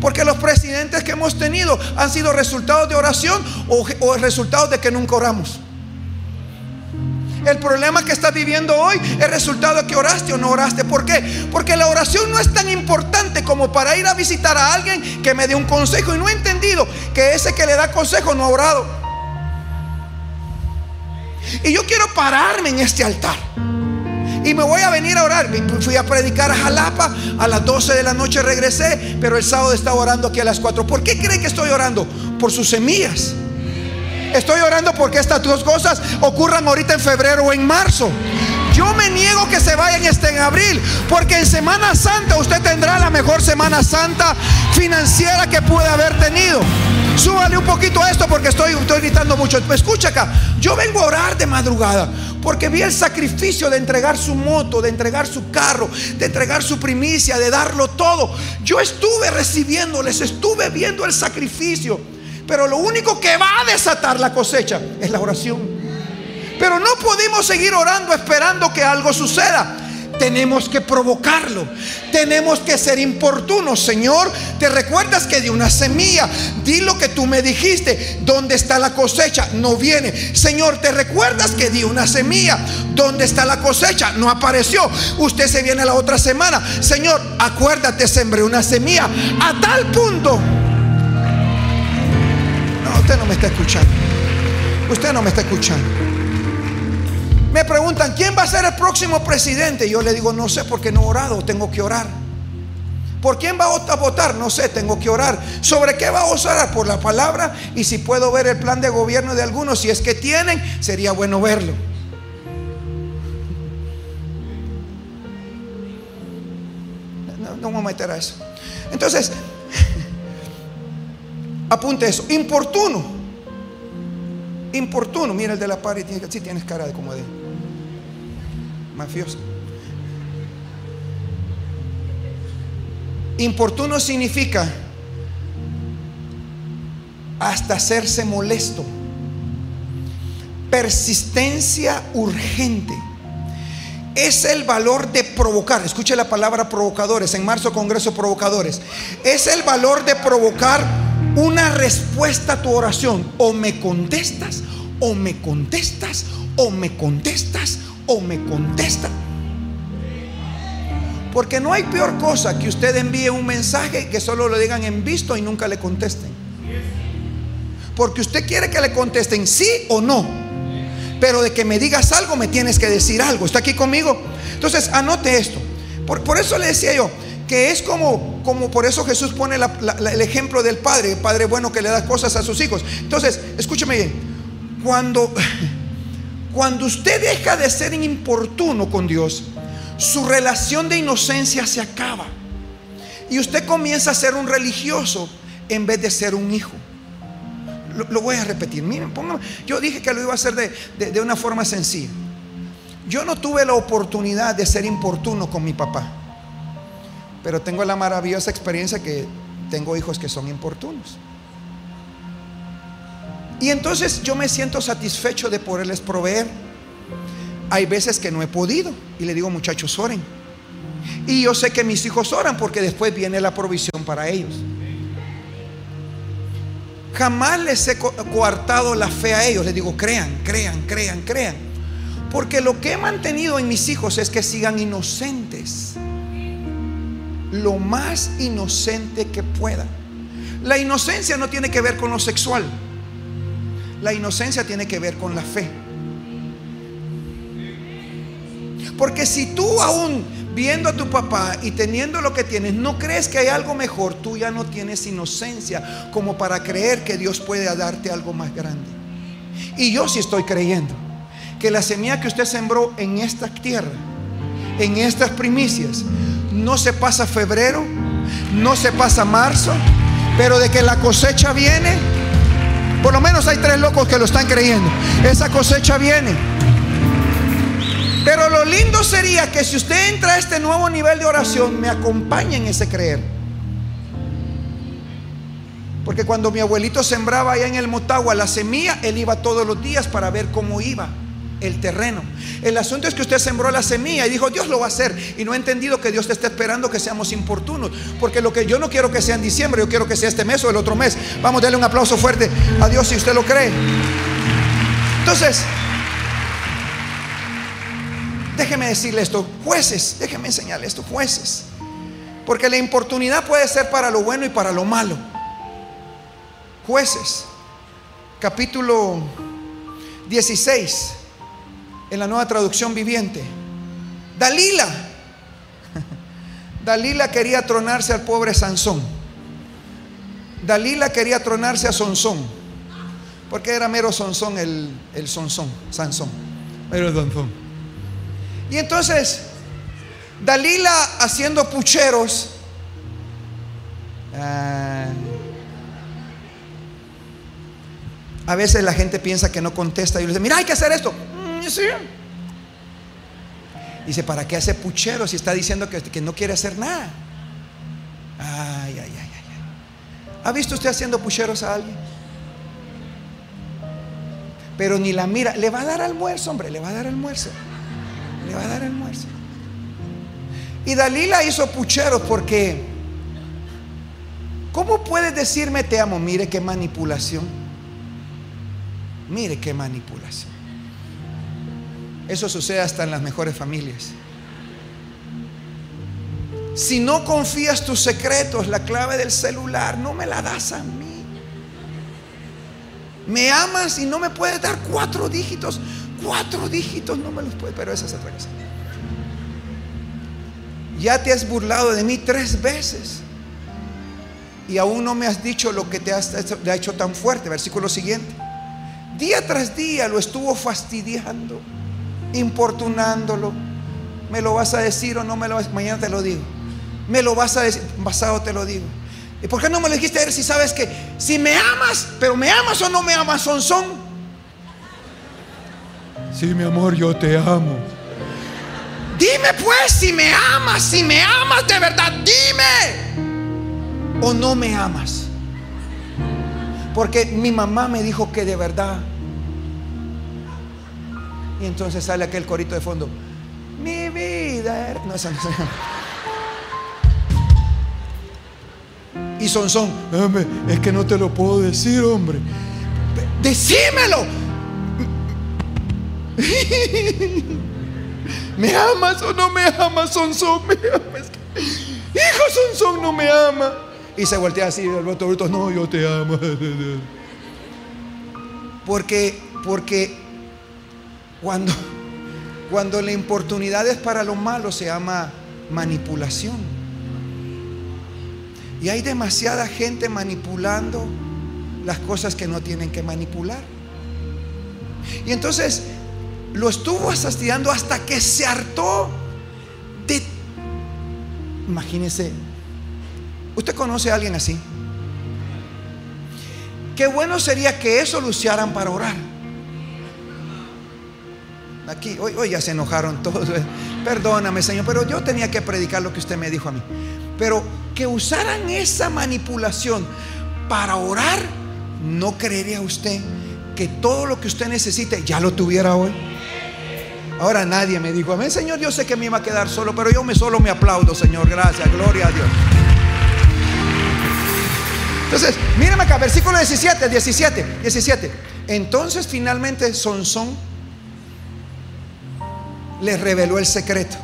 Porque los presidentes que hemos tenido han sido resultados de oración o, o resultados de que nunca oramos. El problema que estás viviendo hoy es resultado de que oraste o no oraste. ¿Por qué? Porque la oración no es tan importante como para ir a visitar a alguien que me dé un consejo y no he entendido que ese que le da consejo no ha orado. Y yo quiero pararme en este altar. Y me voy a venir a orar. Fui a predicar a Jalapa. A las 12 de la noche regresé. Pero el sábado estaba orando aquí a las 4. ¿Por qué cree que estoy orando? Por sus semillas. Estoy orando porque estas dos cosas ocurran ahorita en febrero o en marzo. Yo me niego que se vayan este en abril, porque en Semana Santa usted tendrá la mejor Semana Santa financiera que puede haber tenido. Súbale un poquito a esto porque estoy, estoy gritando mucho. Escucha acá, yo vengo a orar de madrugada porque vi el sacrificio de entregar su moto, de entregar su carro, de entregar su primicia, de darlo todo. Yo estuve recibiéndoles, estuve viendo el sacrificio. Pero lo único que va a desatar la cosecha es la oración. Pero no podemos seguir orando esperando que algo suceda. Tenemos que provocarlo. Tenemos que ser importunos. Señor, te recuerdas que di una semilla. Di lo que tú me dijiste. ¿Dónde está la cosecha? No viene. Señor, te recuerdas que di una semilla. ¿Dónde está la cosecha? No apareció. Usted se viene la otra semana. Señor, acuérdate, sembré una semilla. A tal punto usted no me está escuchando. Usted no me está escuchando. Me preguntan, ¿quién va a ser el próximo presidente? Yo le digo, no sé porque no he orado, tengo que orar. ¿Por quién va a votar? No sé, tengo que orar. ¿Sobre qué va a orar? Por la palabra. Y si puedo ver el plan de gobierno de algunos, si es que tienen, sería bueno verlo. No, no vamos a meter a eso. Entonces, Apunte eso. Importuno. Importuno. Mira el de la pared. Sí, tienes cara de como de mafioso. Importuno significa hasta hacerse molesto. Persistencia urgente. Es el valor de provocar. Escuche la palabra provocadores. En marzo, Congreso Provocadores. Es el valor de provocar una respuesta a tu oración. O me contestas, o me contestas, o me contestas, o me contestas. Porque no hay peor cosa que usted envíe un mensaje que solo lo digan en visto y nunca le contesten. Porque usted quiere que le contesten sí o no. Pero de que me digas algo, me tienes que decir algo. ¿Está aquí conmigo? Entonces, anote esto. Por, por eso le decía yo, que es como, como por eso Jesús pone el ejemplo del padre, padre bueno que le da cosas a sus hijos. Entonces, escúcheme bien, cuando, cuando usted deja de ser importuno con Dios, su relación de inocencia se acaba. Y usted comienza a ser un religioso en vez de ser un hijo. Lo, voy a repetir. Miren. Yo dije que lo iba a hacer de, de una forma sencilla. Yo no tuve la oportunidad de ser importuno con mi papá. Pero tengo la maravillosa experiencia que tengo hijos que son importunos. Y entonces yo me siento satisfecho de poderles proveer. Hay veces que no he podido y le digo, muchachos, oren. Y yo sé que mis hijos oran porque después viene la provisión para ellos. Jamás les he coartado la fe a ellos. Les digo, crean, crean, crean, crean. Porque lo que he mantenido en mis hijos es que sigan inocentes lo más inocente que pueda. La inocencia no tiene que ver con lo sexual. La inocencia tiene que ver con la fe. Porque si tú aún viendo a tu papá y teniendo lo que tienes, ¿no crees que hay algo mejor? Tú ya no tienes inocencia como para creer que Dios puede darte algo más grande. Y yo sí estoy creyendo que la semilla que usted sembró en esta tierra, en estas primicias, no se pasa febrero, no se pasa marzo, pero de que la cosecha viene, por lo menos hay tres locos que lo están creyendo. Esa cosecha viene. Pero lo lindo sería que si usted entra a este nuevo nivel de oración, me acompañe en ese creer. Porque cuando mi abuelito sembraba allá en el Motagua la semilla, él iba todos los días para ver cómo iba el terreno. El asunto es que usted sembró la semilla y dijo, Dios lo va a hacer. Y no ha entendido que Dios te está esperando que seamos importunos. Porque lo que yo no quiero que sea en diciembre, yo quiero que sea este mes o el otro mes. Vamos, a darle un aplauso fuerte a Dios si usted lo cree. Entonces, déjeme decirle esto, jueces, déjeme enseñarle esto, jueces. Porque la importunidad puede ser para lo bueno y para lo malo. Jueces, capítulo 16 en la nueva traducción viviente. Dalila. Dalila quería tronarse al pobre Sansón. Dalila quería tronarse a Sansón. Porque era mero Sansón el, el Sansón. Sansón. Mero Sansón. Y entonces, Dalila haciendo pucheros. Ah, a veces la gente piensa que no contesta y le dice, mira, hay que hacer esto. Dice, ¿para qué hace puchero si está diciendo que, que no quiere hacer nada? Ay, ay, ay, ay. ¿Ha visto usted haciendo pucheros a alguien? Pero ni la mira. Le va a dar almuerzo, hombre, le va a dar almuerzo. Le va a dar almuerzo. Y Dalila hizo pucheros porque, ¿cómo puedes decirme te amo? Mire qué manipulación. Mire qué manipulación. Eso sucede hasta en las mejores familias. Si no confías tus secretos, la clave del celular, no me la das a mí. Me amas y no me puedes dar cuatro dígitos. Cuatro dígitos no me los puedes, pero esa es otra cosa. Ya te has burlado de mí tres veces. Y aún no me has dicho lo que te, has, te ha hecho tan fuerte. Versículo siguiente. Día tras día lo estuvo fastidiando importunándolo. ¿Me lo vas a decir o no me lo vas a Mañana te lo digo. Me lo vas a decir, pasado te lo digo. ¿Y por qué no me lo dijiste ayer si sabes que si me amas, pero me amas o no me amas, son son? Sí, mi amor, yo te amo. Dime pues si me amas, si me amas de verdad, dime. O no me amas. Porque mi mamá me dijo que de verdad y entonces sale aquel corito de fondo. Mi vida. No, esa no Y son son. Es que no te lo puedo decir, hombre. Decímelo. ¿Me amas o no me amas, son son? ¿Me amas? Hijo, son son no me ama. Y se voltea así, voto bruto, no, yo te amo. Porque, porque cuando, cuando la importunidad es para lo malo se llama manipulación. Y hay demasiada gente manipulando las cosas que no tienen que manipular. Y entonces lo estuvo fastidiando hasta que se hartó de... Imagínese, ¿usted conoce a alguien así? Qué bueno sería que eso lo usaran para orar. Aquí, hoy, ya se enojaron todos. Perdóname, Señor, pero yo tenía que predicar lo que usted me dijo a mí. Pero que usaran esa manipulación para orar, ¿no creería usted que todo lo que usted necesite ya lo tuviera hoy? Ahora nadie me dijo, amén, Señor, yo sé que me iba a quedar solo, pero yo me solo me aplaudo, Señor, gracias, gloria a Dios. Entonces, mírame acá, versículo 17, 17, 17. Entonces finalmente son son les reveló el secreto.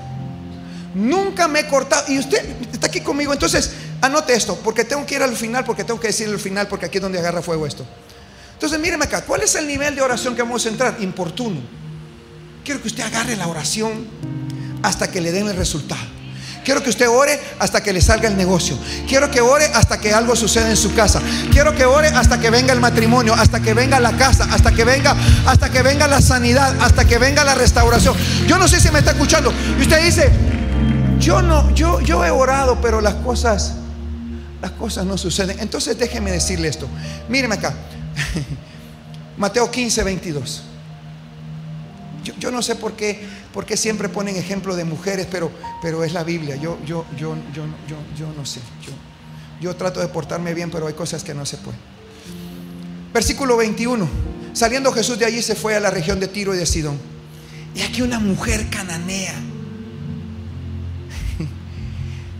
Nunca me he cortado. Y usted está aquí conmigo. Entonces, anote esto, porque tengo que ir al final, porque tengo que decir al final, porque aquí es donde agarra fuego esto. Entonces, míreme acá. ¿Cuál es el nivel de oración que vamos a entrar? Importuno. Quiero que usted agarre la oración hasta que le den el resultado. Quiero que usted ore hasta que le salga el negocio. Quiero que ore hasta que algo suceda en su casa. Quiero que ore hasta que venga el matrimonio, hasta que venga la casa, hasta que venga, hasta que venga la sanidad, hasta que venga la restauración. Yo no sé si me está escuchando. Y usted dice, yo no, yo, yo he orado, pero las cosas, las cosas no suceden. Entonces déjeme decirle esto. Míreme acá. Mateo 15, 22. Yo, no sé por qué, por qué siempre ponen ejemplo de mujeres, pero, pero es la Biblia. Yo, yo, yo, yo, yo, yo no sé. Yo, yo trato de portarme bien, pero hay cosas que no se pueden. Versículo 21. Saliendo Jesús de allí se fue a la región de Tiro y de Sidón. Y aquí una mujer cananea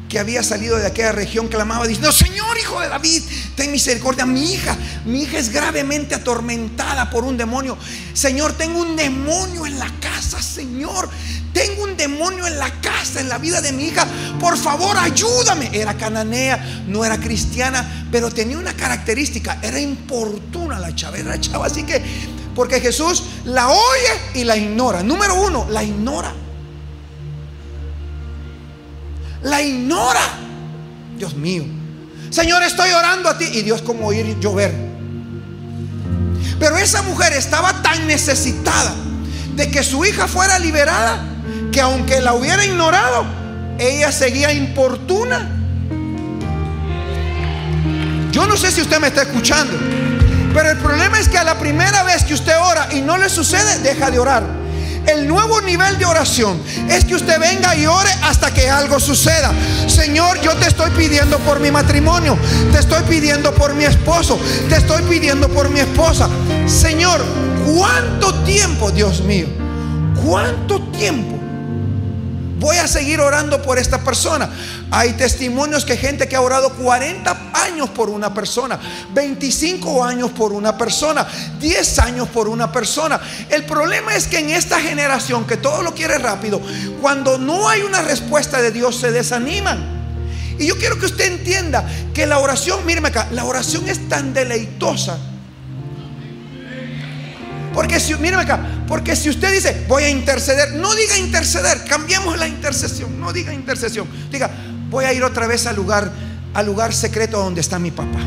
que había salido de aquella región clamaba diciendo, Señor hijo de David, ten misericordia. Mi hija, mi hija es gravemente atormentada por un demonio. Señor, tengo un demonio en la casa, Señor. Tengo un demonio en la casa, en la vida de mi hija. Por favor, ayúdame. Era cananea, no era cristiana, pero tenía una característica. Era importuna la chava, era chava. Así que, porque Jesús la oye y la ignora. Número uno, la ignora la ignora. Dios mío. Señor, estoy orando a ti. Y Dios como oír llover. Pero esa mujer estaba tan necesitada de que su hija fuera liberada que aunque la hubiera ignorado, ella seguía importuna. Yo no sé si usted me está escuchando, pero el problema es que a la primera vez que usted ora y no le sucede, deja de orar. El nuevo nivel de oración es que usted venga y ore hasta que algo suceda. Señor, yo te estoy pidiendo por mi matrimonio, te estoy pidiendo por mi esposo, te estoy pidiendo por mi esposa. Señor, ¿cuánto tiempo, Dios mío? ¿Cuánto tiempo Voy a seguir orando por esta persona. Hay testimonios que gente que ha orado 40 años por una persona, 25 años por una persona, 10 años por una persona. El problema es que en esta generación que todo lo quiere rápido, cuando no hay una respuesta de Dios se desaniman. Y yo quiero que usted entienda que la oración, míreme acá, la oración es tan deleitosa porque si, mírame acá, porque si usted dice, voy a interceder, no diga interceder, cambiemos la intercesión, no diga intercesión. Diga, voy a ir otra vez al lugar, al lugar secreto donde está mi papá.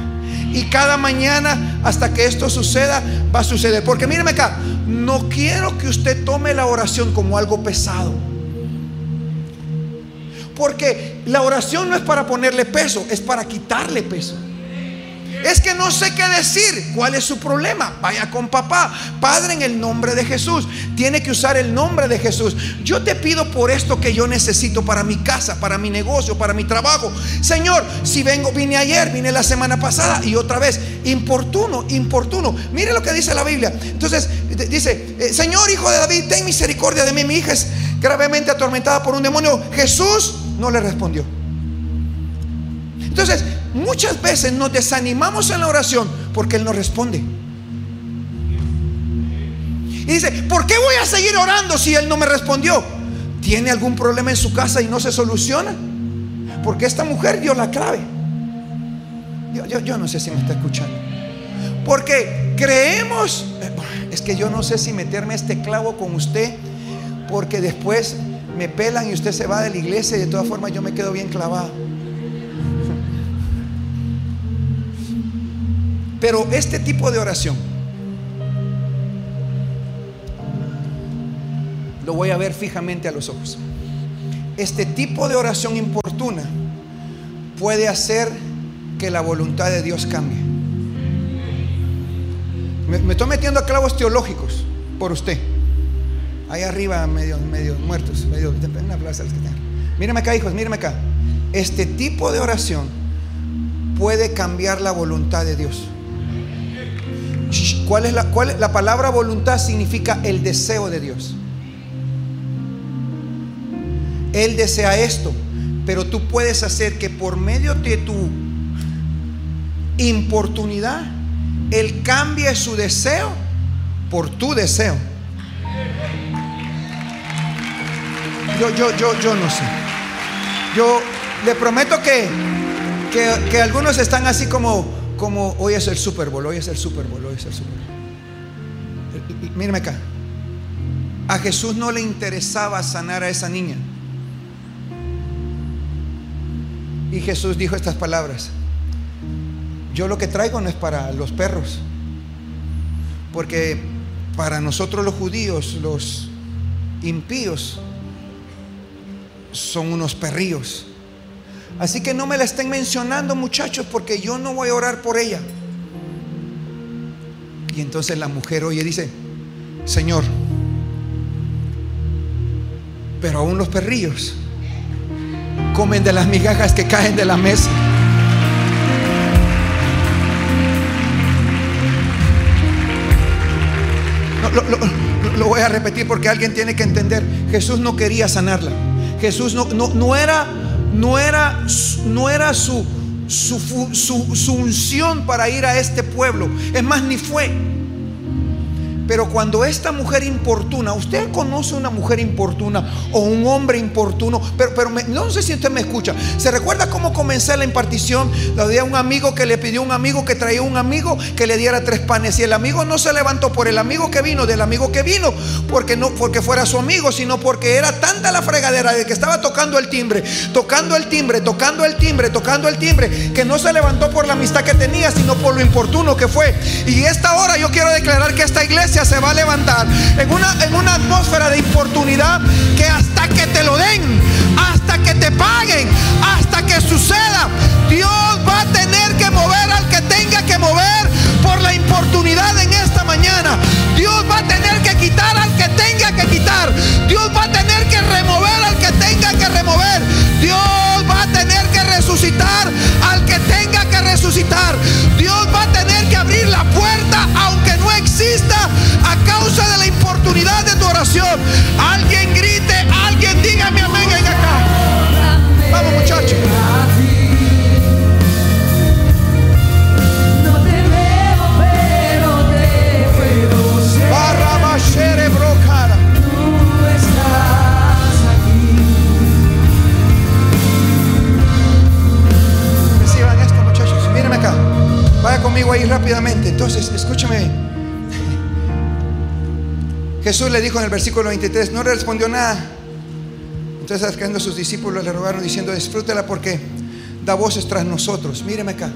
Y cada mañana hasta que esto suceda, va a suceder. Porque míreme acá, no quiero que usted tome la oración como algo pesado. Porque la oración no es para ponerle peso, es para quitarle peso. Es que no sé qué decir. ¿Cuál es su problema? Vaya con papá. Padre, en el nombre de Jesús. Tiene que usar el nombre de Jesús. Yo te pido por esto que yo necesito para mi casa, para mi negocio, para mi trabajo. Señor, si vengo, vine ayer, vine la semana pasada y otra vez. Importuno, importuno. Mire lo que dice la Biblia. Entonces, dice, eh, Señor, hijo de David, ten misericordia de mí. Mi hija es gravemente atormentada por un demonio. Jesús no le respondió. Entonces, muchas veces nos desanimamos en la oración porque Él no responde. Y dice, ¿por qué voy a seguir orando si Él no me respondió? ¿Tiene algún problema en su casa y no se soluciona? Porque esta mujer dio la clave. Yo, no sé si me está escuchando. Porque creemos, es que yo no sé si meterme este clavo con usted, porque después me pelan y usted se va de la iglesia y de todas formas yo me quedo bien clavado. Pero este tipo de oración lo voy a ver fijamente a los ojos. Este tipo de oración importuna puede hacer que la voluntad de Dios cambie. Me, estoy metiendo a clavos teológicos por usted. Ahí arriba, medio, medio muertos, medio, Mírame acá, hijos, mírame acá. Este tipo de oración puede cambiar la voluntad de Dios. ¿Cuál es la, cuál, la palabra voluntad? Significa el deseo de Dios. Él desea esto, pero tú puedes hacer que por medio de tu importunidad, Él cambie su deseo por tu deseo. Yo, yo, yo, yo no sé. Yo le prometo que, que, que algunos están así como como hoy es el Super Bowl, hoy es el Super Bowl, hoy es el Super Bowl. Mírame acá. A Jesús no le interesaba sanar a esa niña. Y Jesús dijo estas palabras. Yo lo que traigo no es para los perros. Porque para nosotros los judíos, los impíos, son unos perrillos. Así que no me la estén mencionando muchachos porque yo no voy a orar por ella. Y entonces la mujer oye dice, Señor, pero aún los perrillos comen de las migajas que caen de la mesa. lo, voy a repetir porque alguien tiene que entender. Jesús no quería sanarla. Jesús no, no, no era, no era, no era su, su, su, su unción para ir a este pueblo. Es más, ni fue. Pero cuando esta mujer importuna, usted conoce una mujer importuna o un hombre importuno, pero, no sé si usted me escucha. ¿Se recuerda cómo comencé la impartición? Le di a un amigo que le pidió un amigo que traía un amigo que le diera tres panes. Y el amigo no se levantó por el amigo que vino, del amigo que vino, porque no porque fuera su amigo, sino porque era tanta la fregadera de que estaba tocando el timbre, tocando el timbre, tocando el timbre, tocando el timbre, que no se levantó por la amistad que tenía, sino por lo importuno que fue. Y esta hora yo quiero declarar que esta iglesia se va a levantar en una, en una atmósfera de importunidad que hasta que te lo den, hasta que te paguen, hasta que suceda, Dios va a tener que mover al que tenga que mover por la importunidad en esta mañana. Dios va a tener que quitar al que tenga que quitar. Dios va a tener que remover al que tenga que remover. Dios va a tener que resucitar al que tenga que resucitar. Dios va a tener que abrir la puerta no exista a causa de la importunidad de tu oración. Alguien grite, alguien dígame amén en acá. Vamos muchachos. Vaya conmigo ahí rápidamente. Entonces, escúchame. Jesús le dijo en el versículo 23, no le respondió nada. Entonces acercando sus discípulos le rogaron diciendo, disfrútela porque da voces tras nosotros. Míreme acá.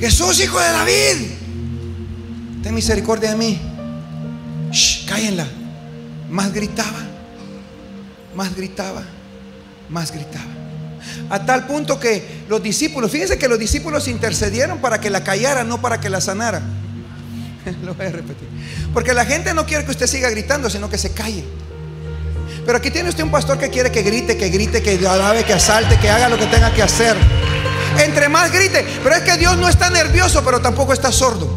Jesús, hijo de David, ten misericordia de mí. Shh, cállenla. Más gritaba, más gritaba, más gritaba. A tal punto que los discípulos, fíjense que los discípulos intercedieron para que la callara, no para que la sanara. Lo voy a repetir. Porque la gente no quiere que usted siga gritando, sino que se calle. Pero aquí tiene usted un pastor que quiere que grite, que grite, que alabe, que asalte, que haga lo que tenga que hacer. Entre más grite. Pero es que Dios no está nervioso, pero tampoco está sordo.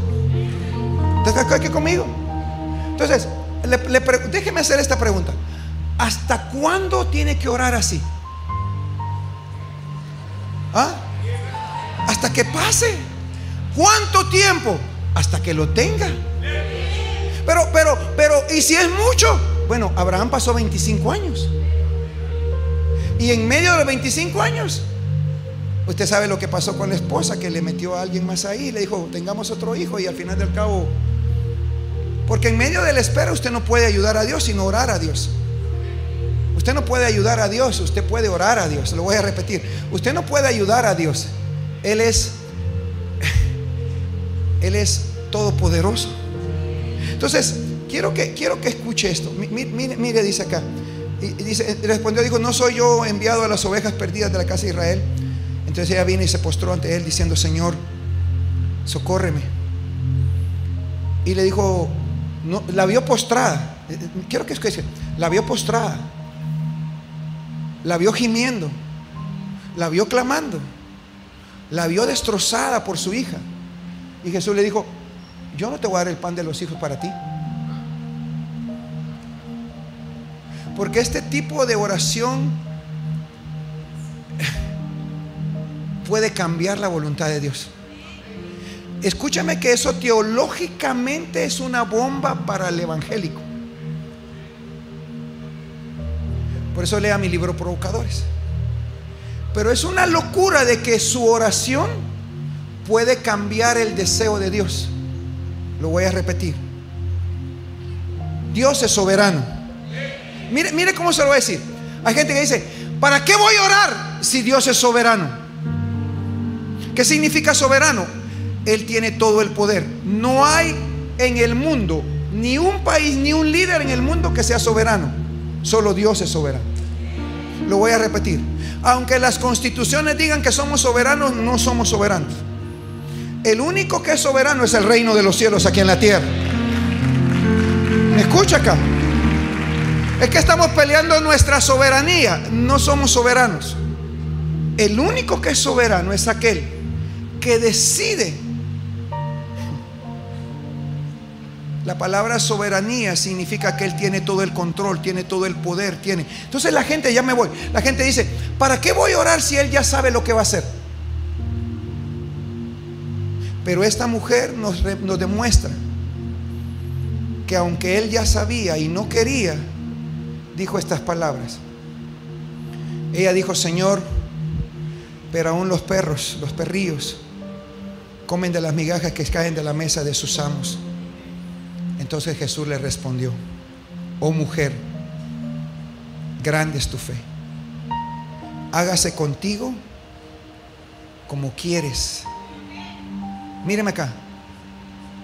¿Está aquí conmigo? Entonces, déjeme hacer esta pregunta. ¿Hasta cuándo tiene que orar así? ¿Ah? Hasta que pase. ¿Cuánto tiempo? hasta que lo tenga. Pero, pero, pero, ¿y si es mucho? Bueno, Abraham pasó 25 años. Y en medio de los 25 años, usted sabe lo que pasó con la esposa, que le metió a alguien más ahí, le dijo, tengamos otro hijo y al final del cabo, porque en medio de la espera usted no puede ayudar a Dios, sino orar a Dios. Usted no puede ayudar a Dios, usted puede orar a Dios. Lo voy a repetir. Usted no puede ayudar a Dios. Él es él es todopoderoso. Entonces, quiero que, quiero que escuche esto. Mire, dice acá. Y dice, respondió, dijo, no soy yo enviado a las ovejas perdidas de la casa de Israel. Entonces ella vino y se postró ante él diciendo, Señor, socórreme. Y le dijo, no, la vio postrada. Quiero que escuche, la vio postrada. La vio gimiendo. La vio clamando. La vio destrozada por su hija. Y Jesús le dijo, yo no te voy a dar el pan de los hijos para ti. Porque este tipo de oración puede cambiar la voluntad de Dios. Escúchame que eso teológicamente es una bomba para el evangélico. Por eso lea mi libro Provocadores. Pero es una locura de que su oración puede cambiar el deseo de Dios. Lo voy a repetir. Dios es soberano. Mire, mire cómo se lo voy a decir. Hay gente que dice, ¿para qué voy a orar si Dios es soberano? ¿Qué significa soberano? Él tiene todo el poder. No hay en el mundo ni un país ni un líder en el mundo que sea soberano. Solo Dios es soberano. Lo voy a repetir. Aunque las constituciones digan que somos soberanos, no somos soberanos. El único que es soberano es el reino de los cielos aquí en la tierra. ¿Me escucha acá? Es que estamos peleando nuestra soberanía. No somos soberanos. El único que es soberano es aquel que decide. La palabra soberanía significa que Él tiene todo el control, tiene todo el poder, tiene. Entonces la gente, ya me voy, la gente dice, ¿para qué voy a orar si Él ya sabe lo que va a hacer? Pero esta mujer nos, nos demuestra que aunque Él ya sabía y no quería, dijo estas palabras. Ella dijo, Señor, pero aún los perros, los perrillos, comen de las migajas que caen de la mesa de sus amos. Entonces Jesús le respondió, oh mujer, grande es tu fe. Hágase contigo como quieres. Míreme acá,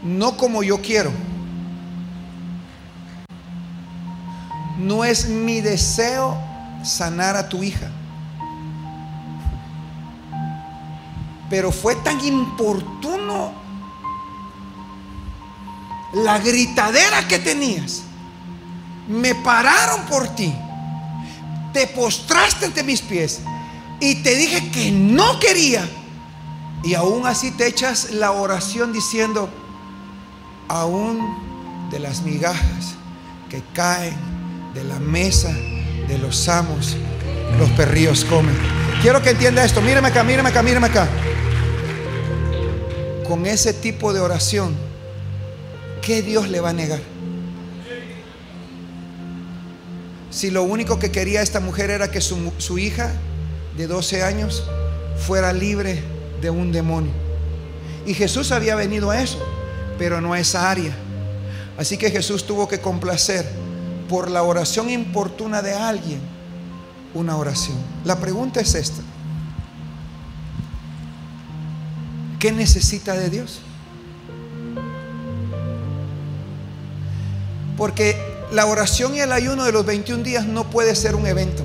no como yo quiero. No es mi deseo sanar a tu hija. Pero fue tan importuno la gritadera que tenías. Me pararon por ti. Te postraste ante mis pies. Y te dije que no quería. Y aún así te echas la oración diciendo, aún de las migajas que caen de la mesa de los amos, los perrillos comen. Quiero que entienda esto. Míreme acá, míreme acá, míreme acá. Con ese tipo de oración, ¿qué Dios le va a negar? Si lo único que quería esta mujer era que su, hija de 12 años fuera libre de un demonio. Y Jesús había venido a eso, pero no a esa área. Así que Jesús tuvo que complacer por la oración importuna de alguien una oración. La pregunta es esta. ¿Qué necesita de Dios? Porque la oración y el ayuno de los 21 días no puede ser un evento.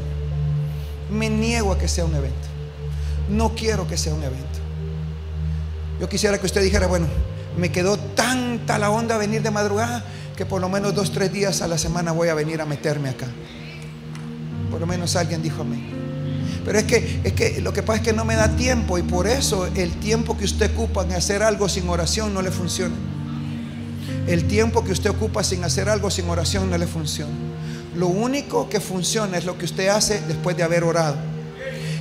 Me niego a que sea un evento. No quiero que sea un evento. Yo quisiera que usted dijera, bueno, me quedó tanta la onda venir de madrugada que por lo menos dos, tres días a la semana voy a venir a meterme acá. Por lo menos alguien dijo a mí. Pero es que, es que lo que pasa es que no me da tiempo y por eso el tiempo que usted ocupa en hacer algo sin oración no le funciona. El tiempo que usted ocupa sin hacer algo sin oración no le funciona. Lo único que funciona es lo que usted hace después de haber orado.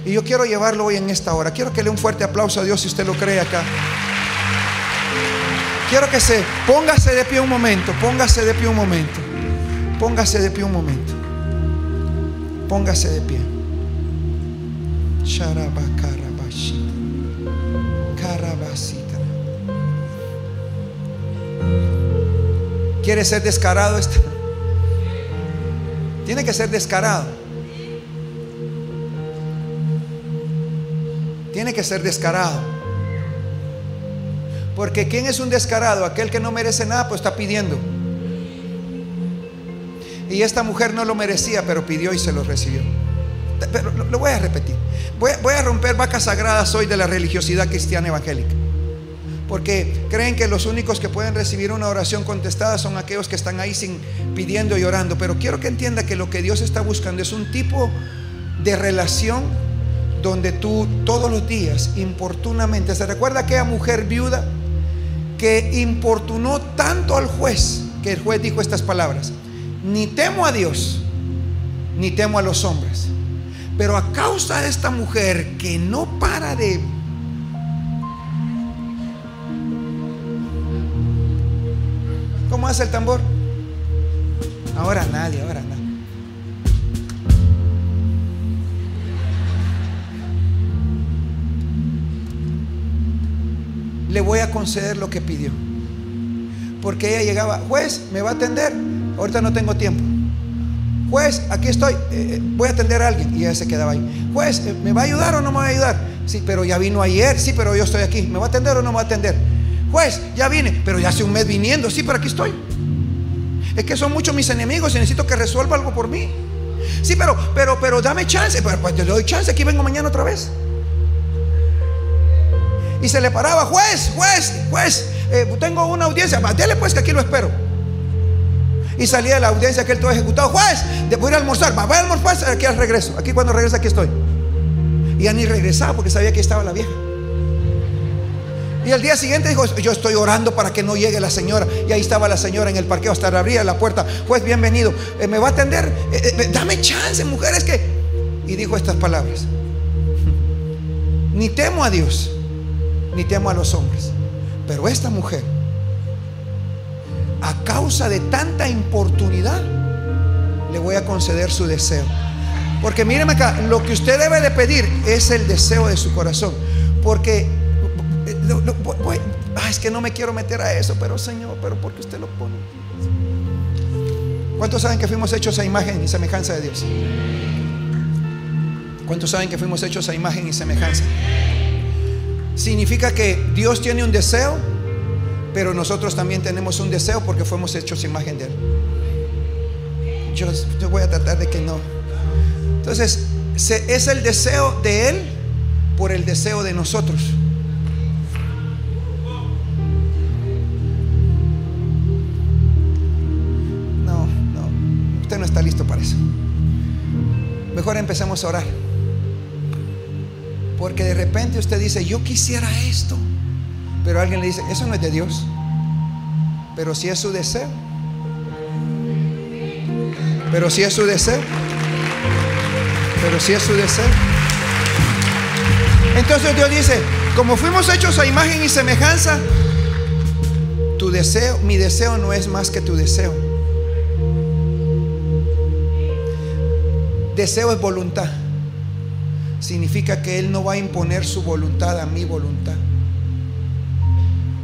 Y yo quiero llevarlo hoy en esta hora. Quiero que le un fuerte aplauso a Dios si usted lo cree acá. Quiero que se póngase de pie un momento, póngase de pie un momento. Póngase de pie un momento. Póngase de pie. ¿Quiere ser descarado? Este? Tiene que ser descarado. Tiene que ser descarado. Porque ¿quién es un descarado? Aquel que no merece nada, pues está pidiendo. Y esta mujer no lo merecía, pero pidió y se lo recibió. Pero lo, voy a repetir. Voy, voy a romper vacas sagradas hoy de la religiosidad cristiana evangélica. Porque creen que los únicos que pueden recibir una oración contestada son aquellos que están ahí sin pidiendo y orando. Pero quiero que entienda que lo que Dios está buscando es un tipo de relación donde tú todos los días importunamente, ¿se recuerda aquella mujer viuda? que importunó tanto al juez que el juez dijo estas palabras, ni temo a Dios, ni temo a los hombres. Pero a causa de esta mujer que no para de... ¿Cómo hace el tambor? Ahora nadie, ahora nadie. le voy a conceder lo que pidió. Porque ella llegaba, juez, ¿me va a atender? Ahorita no tengo tiempo. Juez, aquí estoy, eh, eh, voy a atender a alguien. Y ella se quedaba ahí. Juez, eh, ¿me va a ayudar o no me va a ayudar? Sí, pero ya vino ayer. Sí, pero yo estoy aquí. ¿Me va a atender o no me va a atender? Juez, ya vine, pero ya hace un mes viniendo. Sí, pero aquí estoy. Es que son muchos mis enemigos y necesito que resuelva algo por mí. Sí, pero, pero, pero dame chance. Pero pues, te doy chance. Aquí vengo mañana otra vez. Y se le paraba, juez, juez, juez, eh, tengo una audiencia. Dele pues que aquí lo espero. Y salía de la audiencia que él todo ejecutado. Juez, voy ir a almorzar. Va, voy a almorzar. Aquí al regreso. Aquí cuando regresa, aquí estoy. Y ya ni regresaba porque sabía que estaba la vieja. Y al día siguiente dijo, yo estoy orando para que no llegue la señora. Y ahí estaba la señora en el parqueo hasta abría la puerta. Juez, bienvenido. Eh, ¿Me va a atender? Eh, dame chance, mujeres que... Y dijo estas palabras. Ni temo a Dios, ni temo a los hombres. Pero esta mujer, a causa de tanta importunidad, le voy a conceder su deseo. Porque míreme acá, lo que usted debe de pedir es el deseo de su corazón. Porque es que no me quiero meter a eso, pero Señor, pero porque usted lo pone. ¿Cuántos saben que fuimos hechos a imagen y semejanza de Dios? ¿Cuántos saben que fuimos hechos a imagen y semejanza? Significa que Dios tiene un deseo, pero nosotros también tenemos un deseo porque fuimos hechos imagen de Él. Yo voy a tratar de que no. Entonces, es el deseo de Él por el deseo de nosotros. Mejor empecemos a orar. Porque de repente usted dice, yo quisiera esto. Pero alguien le dice, eso no es de Dios. Pero si es su deseo. Pero si es su deseo. Pero si es su deseo. Entonces Dios dice, como fuimos hechos a imagen y semejanza, tu deseo, mi deseo no es más que tu deseo. Deseo es voluntad significa que Él no va a imponer su voluntad a mi voluntad.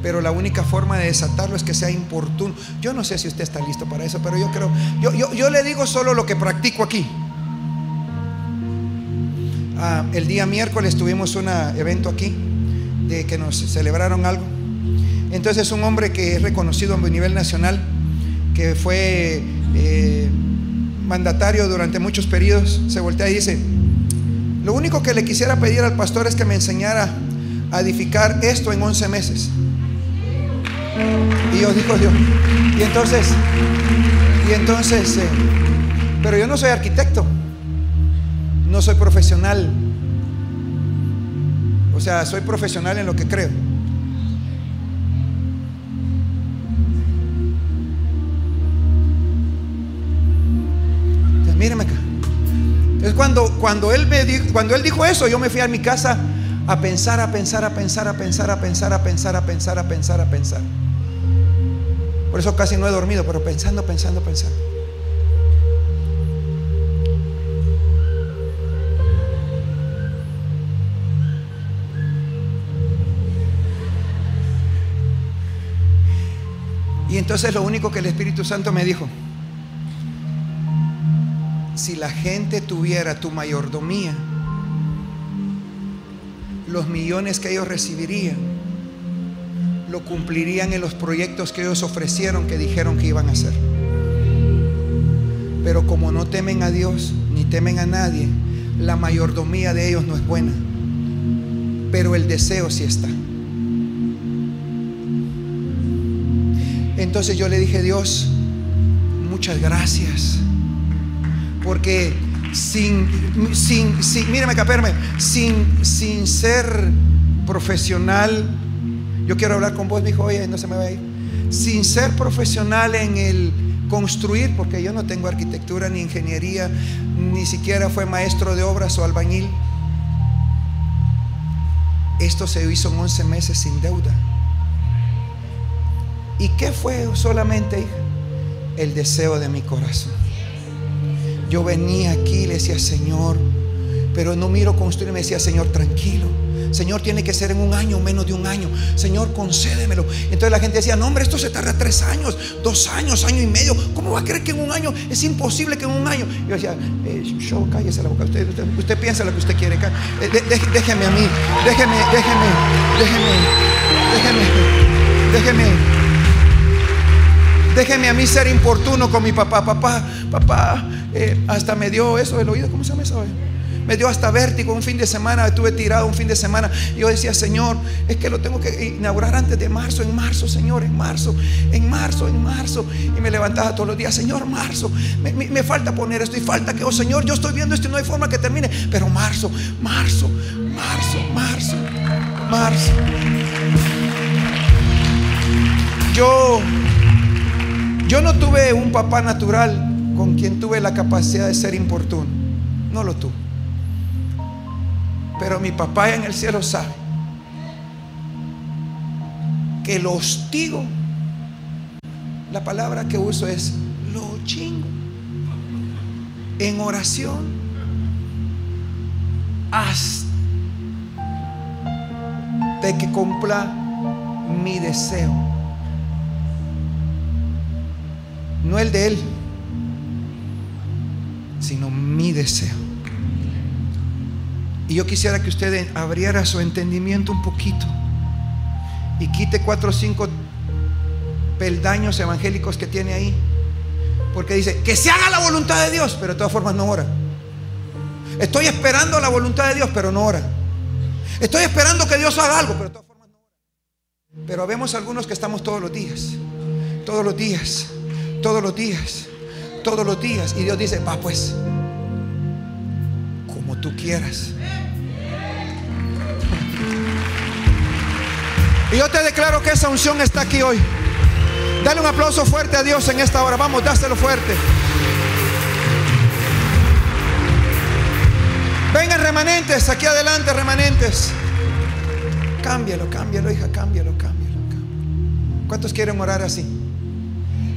Pero la única forma de desatarlo es que sea importuno. Yo no sé si usted está listo para eso, pero yo creo, yo, yo, le digo solo lo que practico aquí. Ah, el día miércoles tuvimos un evento aquí de que nos celebraron algo. Entonces un hombre que es reconocido a nivel nacional, que fue eh, mandatario durante muchos periodos, se voltea y dice, lo único que le quisiera pedir al pastor es que me enseñara a edificar esto en 11 meses. Y yo dijo Dios. Y entonces, y entonces, eh, pero yo no soy arquitecto, no soy profesional. O sea, soy profesional en lo que creo. Cuando, él me dijo, cuando él dijo eso, yo me fui a mi casa a pensar, a pensar, a pensar, a pensar, a pensar, a pensar, a pensar, a pensar, a pensar. Por eso casi no he dormido, pero pensando, pensando, pensando. Y entonces lo único que el Espíritu Santo me dijo, la gente tuviera tu mayordomía, los millones que ellos recibirían, lo cumplirían en los proyectos que ellos ofrecieron, que dijeron que iban a hacer. Pero como no temen a Dios, ni temen a nadie, la mayordomía de ellos no es buena. Pero el deseo sí está. Entonces yo le dije, Dios, muchas gracias porque sin, sin, sin mírame, caperme, sin, sin ser profesional, yo quiero hablar con vos, mi hijo, oye, no se me va a ir. Sin ser profesional en el construir, porque yo no tengo arquitectura ni ingeniería, ni siquiera fue maestro de obras o albañil. Esto se hizo en 11 meses sin deuda. ¿Y qué fue solamente, El deseo de mi corazón. Yo venía aquí y le decía, Señor, pero no miro construir, me decía, Señor, tranquilo, Señor, tiene que ser en un año, menos de un año. Señor, concédemelo. Entonces la gente decía, no, hombre, esto se tarda tres años, dos años, año y medio. ¿Cómo va a creer que en un año? Es imposible que en un año. Yo decía, eh, show, cállese la boca. Usted, usted, piensa lo que usted quiere. Eh, déjeme a mí, déjeme, déjeme, déjeme, déjeme, déjeme. Déjeme a mí ser importuno con mi papá. Papá, papá, eh, hasta me dio eso del oído. ¿Cómo se llama eso? Me dio hasta vértigo un fin de semana, estuve tirado un fin de semana. Yo decía, Señor, es que lo tengo que inaugurar antes de marzo, en marzo, Señor, en marzo, en marzo, en marzo. Y me levantaba todos los días, Señor, marzo. Me, falta poner esto y falta que, oh Señor, yo estoy viendo esto y no hay forma que termine. Pero marzo, marzo, marzo, marzo, marzo. Yo, yo no tuve un papá natural con quien tuve la capacidad de ser importuno. No lo tuve. Pero mi papá en el cielo sabe que lo hostigo. La palabra que uso es lo chingo. En oración hasta que cumpla mi deseo. No el de él, sino mi deseo. Y yo quisiera que usted abriera su entendimiento un poquito y quite cuatro o cinco peldaños evangélicos que tiene ahí. Porque dice, que se haga la voluntad de Dios, pero de todas formas no ora. Estoy esperando la voluntad de Dios, pero no ora. Estoy esperando que Dios haga algo, pero de todas formas no ora. Pero vemos algunos que estamos todos los días, todos los días, todos los días, todos los días. Y Dios dice, va pues, como tú quieras. Y yo te declaro que esa unción está aquí hoy. Dale un aplauso fuerte a Dios en esta hora. Vamos, dáselo fuerte. Vengan remanentes, aquí adelante remanentes. Cámbialo, cámbialo, hija, cámbialo, cámbialo. ¿Cuántos quieren orar así?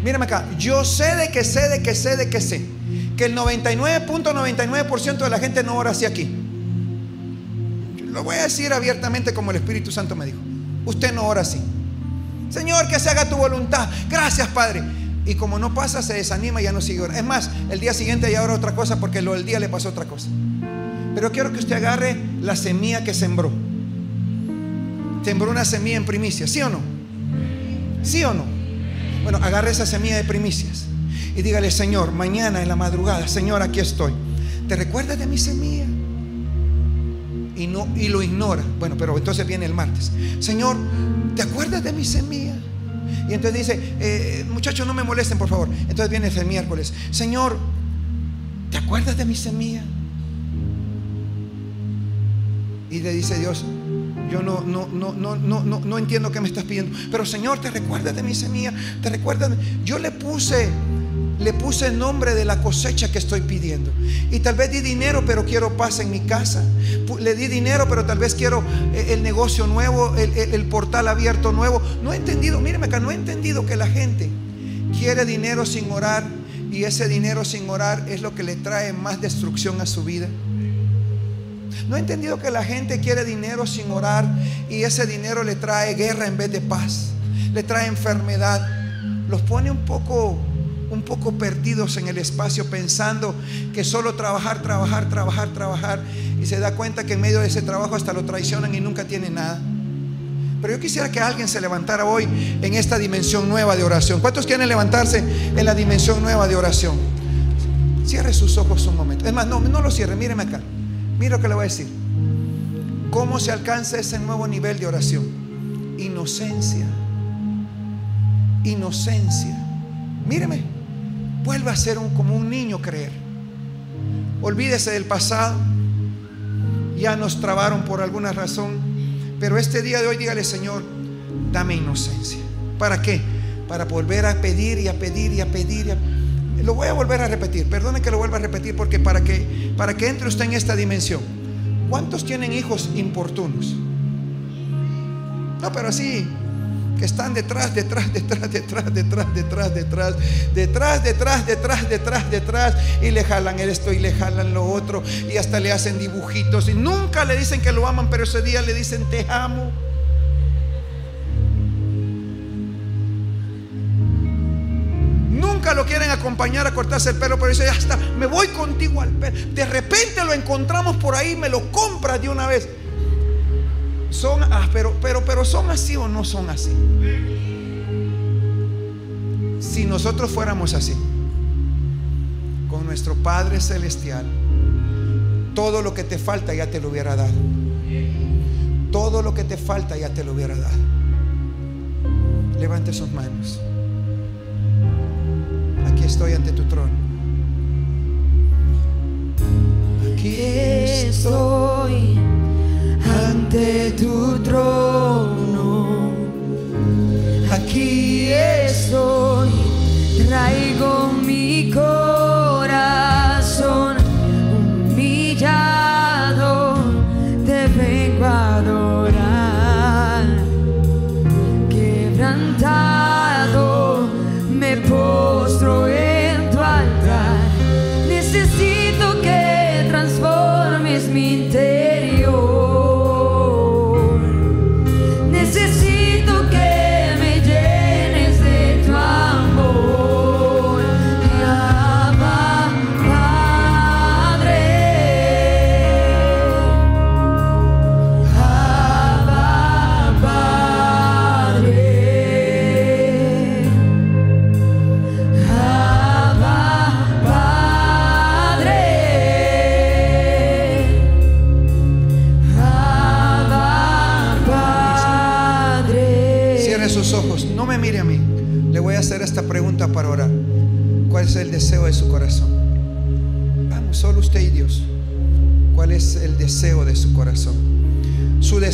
Mírame acá, yo sé de que sé, de que sé, de que sé, que el 99.99% de la gente no ora así aquí. Lo voy a decir abiertamente como el Espíritu Santo me dijo. Usted no ora así. Señor, que se haga tu voluntad. Gracias, Padre. Y como no pasa, se desanima y ya no sigue orando. Es más, el día siguiente ya ora otra cosa porque lo del día le pasó otra cosa. Pero quiero que usted agarre la semilla que sembró. Sembró una semilla en primicias, ¿sí o no? ¿Sí o no? Bueno, agarre esa semilla de primicias y dígale, Señor, mañana en la madrugada, Señor, aquí estoy. ¿Te recuerdas de mi semilla? y, no, y lo ignora. Bueno, pero entonces viene el martes. Señor, ¿te acuerdas de mi semilla? Y entonces dice, eh, muchachos, no me molesten, por favor. Entonces viene el miércoles. Señor, ¿te acuerdas de mi semilla? Y le dice Dios, yo no, no, no, no, no, no, no entiendo qué me estás pidiendo. Pero Señor, ¿te recuerdas de mi semilla? ¿Te recuerdas? Yo le puse le puse el nombre de la cosecha que estoy pidiendo. Y tal vez di dinero, pero quiero paz en mi casa. Le di dinero, pero tal vez quiero eh, el negocio nuevo, el, portal abierto nuevo. No he entendido, míreme acá, no he entendido que la gente quiere dinero sin orar y ese dinero sin orar es lo que le trae más destrucción a su vida. No he entendido que la gente quiere dinero sin orar y ese dinero le trae guerra en vez de paz, le trae enfermedad, los pone un poco un poco perdidos en el espacio pensando que solo trabajar, trabajar, trabajar, trabajar y se da cuenta que en medio de ese trabajo hasta lo traicionan y nunca tiene nada. Pero yo quisiera que alguien se levantara hoy en esta dimensión nueva de oración. ¿Cuántos quieren levantarse en la dimensión nueva de oración? Cierre sus ojos un momento. Es más, no, no lo cierre, míreme acá. Mira lo que le voy a decir. ¿Cómo se alcanza ese nuevo nivel de oración? Inocencia. Inocencia. Míreme. Vuelva a ser como un niño creer. Olvídese del pasado. Ya nos trabaron por alguna razón. Pero este día de hoy dígale, Señor, dame inocencia. ¿Para qué? Para volver a pedir y a pedir y a pedir. Lo voy a volver a repetir. Perdone que lo vuelva a repetir porque para que, para que entre usted en esta dimensión. ¿Cuántos tienen hijos importunos? No, pero así, que están detrás, detrás, detrás, detrás, detrás, detrás, detrás, detrás, detrás, detrás, detrás, detrás, y le jalan esto y le jalan lo otro, y hasta le hacen dibujitos, y nunca le dicen que lo aman, pero ese día le dicen te amo. Lo quieren acompañar a cortarse el pelo, pero dice, ya está, me voy contigo al pelo. De repente lo encontramos por ahí, me lo compras de una vez. Son, ah, pero, pero, pero son así o no son así. Si nosotros fuéramos así, con nuestro Padre Celestial, todo lo que te falta ya te lo hubiera dado. Todo lo que te falta ya te lo hubiera dado. Levante sus manos. Estoy ante tu trono. Aquí estoy ante tu trono. Aquí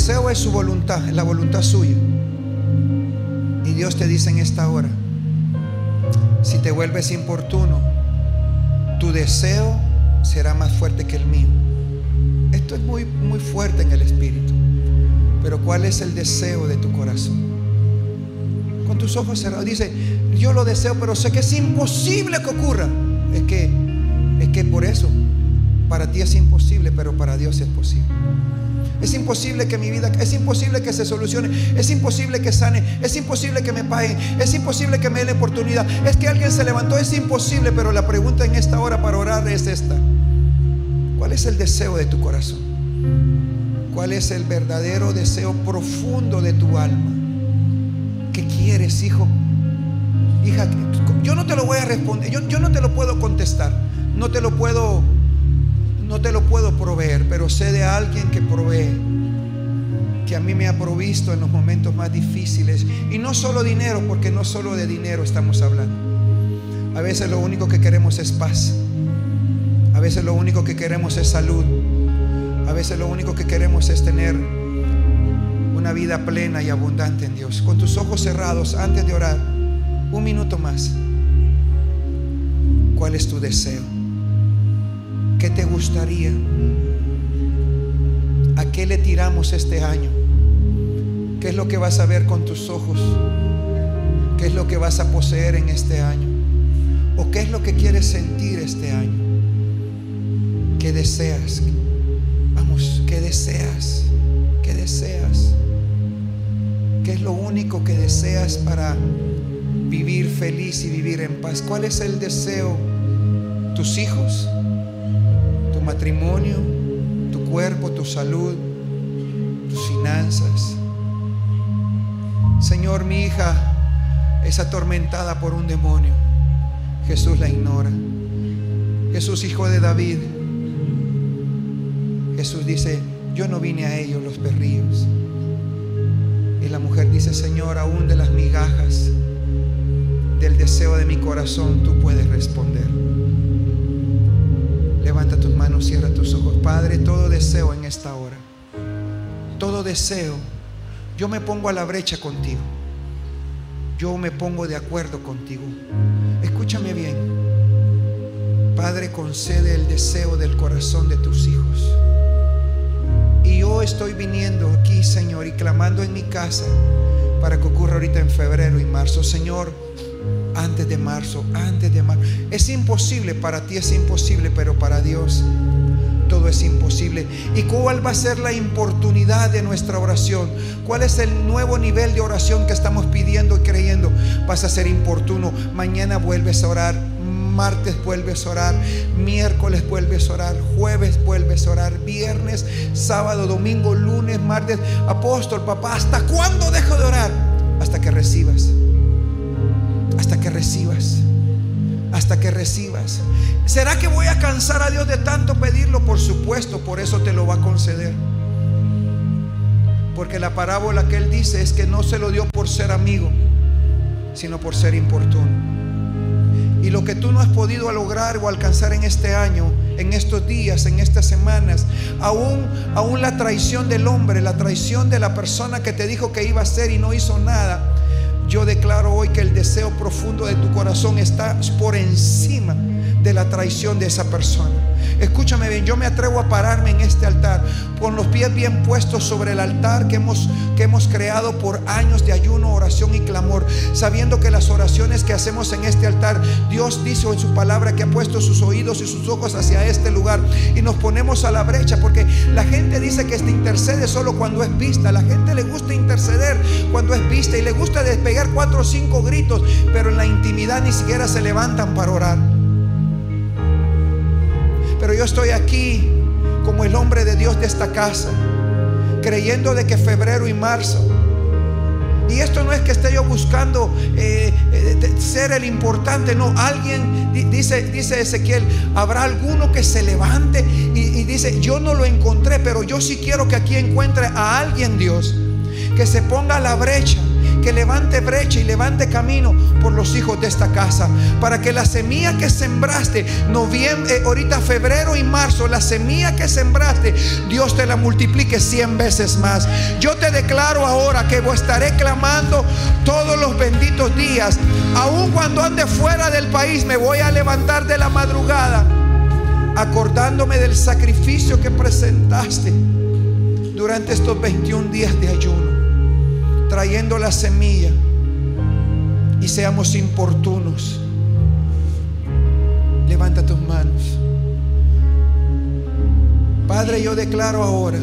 deseo es su voluntad, es la voluntad suya. Y Dios te dice en esta hora, si te vuelves importuno, tu deseo será más fuerte que el mío. Esto es muy, muy fuerte en el espíritu. Pero ¿cuál es el deseo de tu corazón? Con tus ojos cerrados. Dice, yo lo deseo, pero sé que es imposible que ocurra. Es que, es que por eso, para ti es imposible, pero para Dios es posible. Es imposible que mi vida, es imposible que se solucione, es imposible que sane, es imposible que me paguen, es imposible que me den la oportunidad. Es que alguien se levantó, es imposible, pero la pregunta en esta hora para orar es esta. ¿Cuál es el deseo de tu corazón? ¿Cuál es el verdadero deseo profundo de tu alma? ¿Qué quieres, hijo? Hija, yo no te lo voy a responder, yo, yo no te lo puedo contestar, no te lo puedo, no te lo puedo proveer, pero sé de alguien que provee, que a mí me ha provisto en los momentos más difíciles. Y no solo dinero, porque no solo de dinero estamos hablando. A veces lo único que queremos es paz. A veces lo único que queremos es salud. A veces lo único que queremos es tener una vida plena y abundante en Dios. Con tus ojos cerrados, antes de orar, un minuto más. ¿Cuál es tu deseo? ¿Qué te gustaría? ¿A qué le tiramos este año? ¿Qué es lo que vas a ver con tus ojos? ¿Qué es lo que vas a poseer en este año? ¿O qué es lo que quieres sentir este año? ¿Qué deseas? Vamos, ¿qué deseas? ¿Qué deseas? ¿Qué es lo único que deseas para vivir feliz y vivir en paz? ¿Cuál es el deseo? ¿Tus hijos? ¿Tu matrimonio? ¿Tu cuerpo? ¿Tu salud? Señor, mi hija es atormentada por un demonio. Jesús la ignora. Jesús, hijo de David. Jesús dice, yo no vine a ellos los perrillos. Y la mujer dice, Señor, aún de las migajas del deseo de mi corazón, tú puedes responder. Levanta tus manos, cierra tus ojos. Padre, todo deseo en esta hora, deseo, yo me pongo a la brecha contigo. Yo me pongo de acuerdo contigo. Escúchame bien. Padre, concede el deseo del corazón de tus hijos. Y yo estoy viniendo aquí, Señor, y clamando en mi casa para que ocurra ahorita en febrero y marzo. Señor, antes de marzo, antes de marzo. Es imposible, para ti es imposible, pero para Dios todo es imposible. ¿Y cuál va a ser la importunidad de nuestra oración? ¿Cuál es el nuevo nivel de oración que estamos pidiendo y creyendo? Vas a ser importuno. Mañana vuelves a orar. Martes vuelves a orar, miércoles vuelves a orar, jueves vuelves a orar, viernes, sábado, domingo, lunes, martes. Apóstol, papá, ¿hasta cuándo dejo de orar? Hasta que recibas. Hasta que recibas hasta que recibas. ¿Será que voy a cansar a Dios de tanto pedirlo? Por supuesto, por eso te lo va a conceder. Porque la parábola que él dice es que no se lo dio por ser amigo, sino por ser importuno. Y lo que tú no has podido lograr o alcanzar en este año, en estos días, en estas semanas, aún, aún la traición del hombre, la traición de la persona que te dijo que iba a hacer y no hizo nada, yo declaro hoy que el deseo profundo de tu corazón está por encima de la traición de esa persona. Escúchame bien, yo me atrevo a pararme en este altar con los pies bien puestos sobre el altar que hemos, que hemos creado por años de ayuno, oración y clamor, sabiendo que las oraciones que hacemos en este altar, Dios dice en su palabra que ha puesto sus oídos y sus ojos hacia este lugar y nos ponemos a la brecha porque la gente dice que este intercede solo cuando es vista, la gente le gusta interceder cuando es vista y le gusta despegar cuatro o cinco gritos, pero en la intimidad ni siquiera se levantan para orar. Pero yo estoy aquí como el hombre de Dios de esta casa, creyendo de que febrero y marzo, y esto no es que esté yo buscando eh, eh, ser el importante, no. Alguien dice, dice Ezequiel, habrá alguno que se levante y, y dice, yo no lo encontré, pero yo sí quiero que aquí encuentre a alguien, Dios, que se ponga a la brecha que levante brecha y levante camino por los hijos de esta casa. Para que la semilla que sembraste, noviembre, eh, ahorita febrero y marzo, la semilla que sembraste, Dios te la multiplique cien veces más. Yo te declaro ahora que estaré clamando todos los benditos días. Aun cuando ande fuera del país, me voy a levantar de la madrugada acordándome del sacrificio que presentaste durante estos 21 días de ayuno trayendo la semilla y seamos importunos. Levanta tus manos. Padre, yo declaro ahora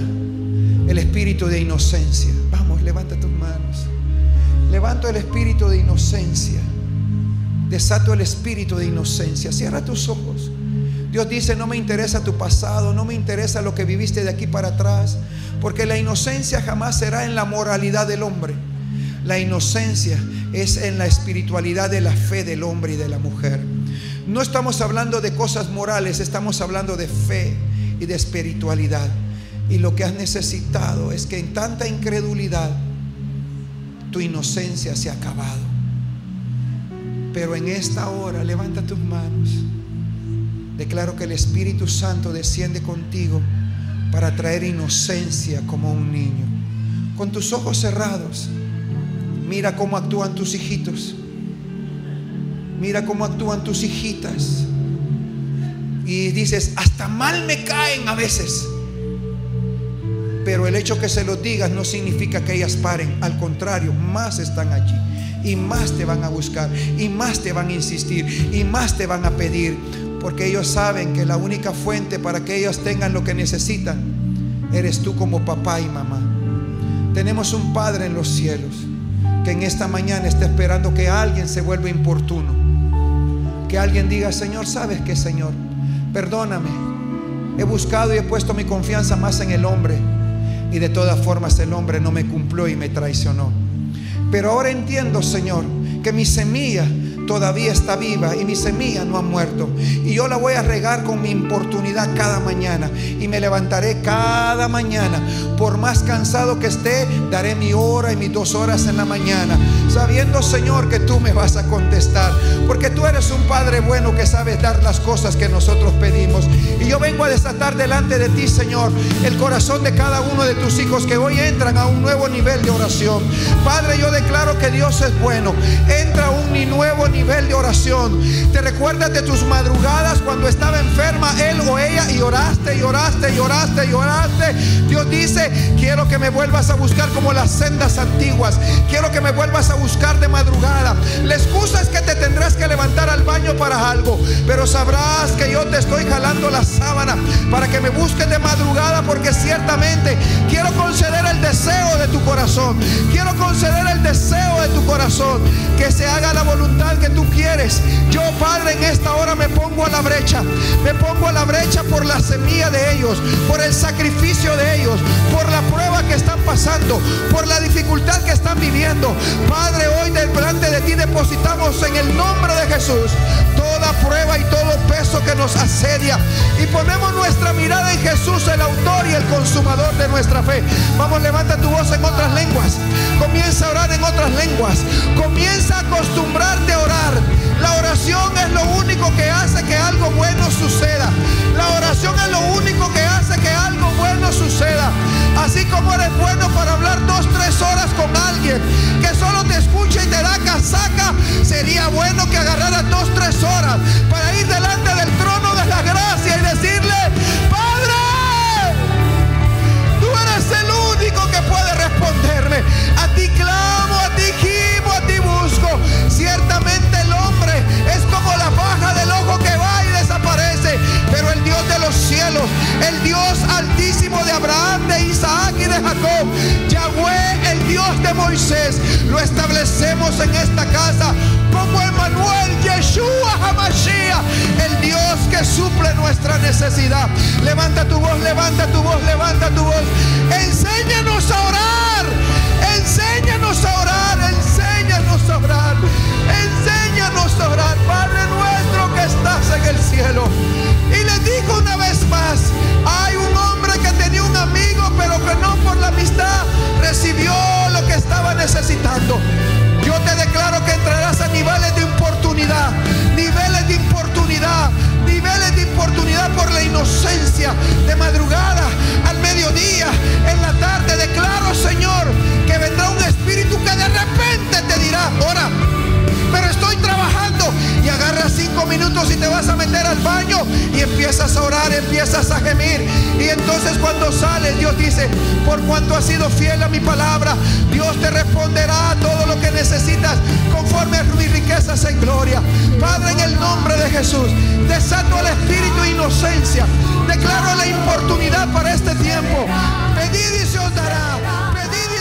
el espíritu de inocencia. Vamos, levanta tus manos. Levanto el espíritu de inocencia. Desato el espíritu de inocencia. Cierra tus ojos. Dios dice, no me interesa tu pasado, no me interesa lo que viviste de aquí para atrás, porque la inocencia jamás será en la moralidad del hombre. La inocencia es en la espiritualidad de la fe del hombre y de la mujer. No estamos hablando de cosas morales, estamos hablando de fe y de espiritualidad. Y lo que has necesitado es que en tanta incredulidad tu inocencia se ha acabado. Pero en esta hora levanta tus manos. Declaro que el Espíritu Santo desciende contigo para traer inocencia como un niño. Con tus ojos cerrados, mira cómo actúan tus hijitos. Mira cómo actúan tus hijitas. Y dices, hasta mal me caen a veces. Pero el hecho que se lo digas no significa que ellas paren. Al contrario, más están allí. Y más te van a buscar. Y más te van a insistir. Y más te van a pedir porque ellos saben que la única fuente para que ellos tengan lo que necesitan eres tú como papá y mamá. Tenemos un Padre en los cielos que en esta mañana está esperando que alguien se vuelva importuno. Que alguien diga, Señor, ¿sabes qué, Señor? Perdóname. He buscado y he puesto mi confianza más en el hombre. Y de todas formas el hombre no me cumplió y me traicionó. Pero ahora entiendo, Señor, que mi semilla todavía está viva y mi semilla no ha muerto. Y yo la voy a regar con mi importunidad cada mañana. Y me levantaré cada mañana. Por más cansado que esté, daré mi hora y mis dos horas en la mañana. Sabiendo, Señor, que tú me vas a contestar. Porque tú eres un Padre bueno que sabes dar las cosas que nosotros pedimos. Y yo vengo a desatar delante de ti, Señor, el corazón de cada uno de tus hijos que hoy entran a un nuevo nivel de oración. Padre, yo declaro que Dios es bueno. Entra un nuevo nivel de oración. Te recuerdas de tus madrugadas cuando estaba enferma él o ella y oraste y oraste y oraste y oraste. Dios dice, quiero que me vuelvas a buscar como las sendas antiguas. Quiero que me vuelvas a buscar de madrugada. La excusa es que te tendrás que levantar al baño para algo. Pero sabrás que yo te estoy jalando la sábana para que me busques de madrugada porque ciertamente quiero conceder el deseo de tu corazón. Quiero conceder el deseo de tu corazón. Que se haga la voluntad que tú quieres. Yo, Padre, en esta hora me pongo a la brecha. Me pongo a la brecha por semilla de ellos, por el sacrificio de ellos, por la prueba que están pasando, por la dificultad que están viviendo. Padre, hoy delante de ti depositamos en el nombre de Jesús toda prueba y todo peso que nos asedia. Y ponemos nuestra mirada en Jesús, el autor y el consumador de nuestra fe. Vamos, levanta tu voz en otras lenguas. Comienza a orar en otras lenguas. Comienza a acostumbrarte a orar. La oración es lo único que hace que algo bueno suceda. La oración es lo único que hace que algo bueno suceda. Así como eres bueno para hablar dos, tres horas con alguien que solo te escucha y te da casaca, sería bueno que agarraras dos, tres horas para ir delante del trono de la gracia y decirle, Padre, tú eres el único que puede responderme. A ti clamo, a ti gimo, los cielos, el Dios altísimo de Abraham, de Isaac y de Jacob, Yahweh, el Dios de Moisés, lo establecemos en esta casa como Emmanuel, Yeshua Hamashiach, el Dios que suple nuestra necesidad. Levanta tu voz, levanta tu voz, levanta tu voz. Enséñanos a orar. Enséñanos a orar, enséñanos a orar, enséñanos a orar, Padre nuestro estás en el cielo. Y le digo una vez más, hay un hombre que tenía un amigo, pero que no por la amistad recibió lo que estaba necesitando. Yo te declaro que entrarás a niveles de importunidad, niveles de importunidad, niveles de importunidad por la inocencia, de madrugada, al mediodía, en la tarde. Declaro, Señor, que vendrá un espíritu que de repente te dirá, ora, pero estoy trabajando y agarras cinco minutos y te vas a meter al baño y empiezas a orar, empiezas a gemir. Y entonces cuando sales, Dios dice, por cuanto has sido fiel a mi palabra, Dios te responderá todo lo que necesitas conforme a mis riquezas en gloria. Padre, en el nombre de Jesús, desato el espíritu de inocencia. Declaro la importunidad para este tiempo. Pedid y se os dará. Pedid y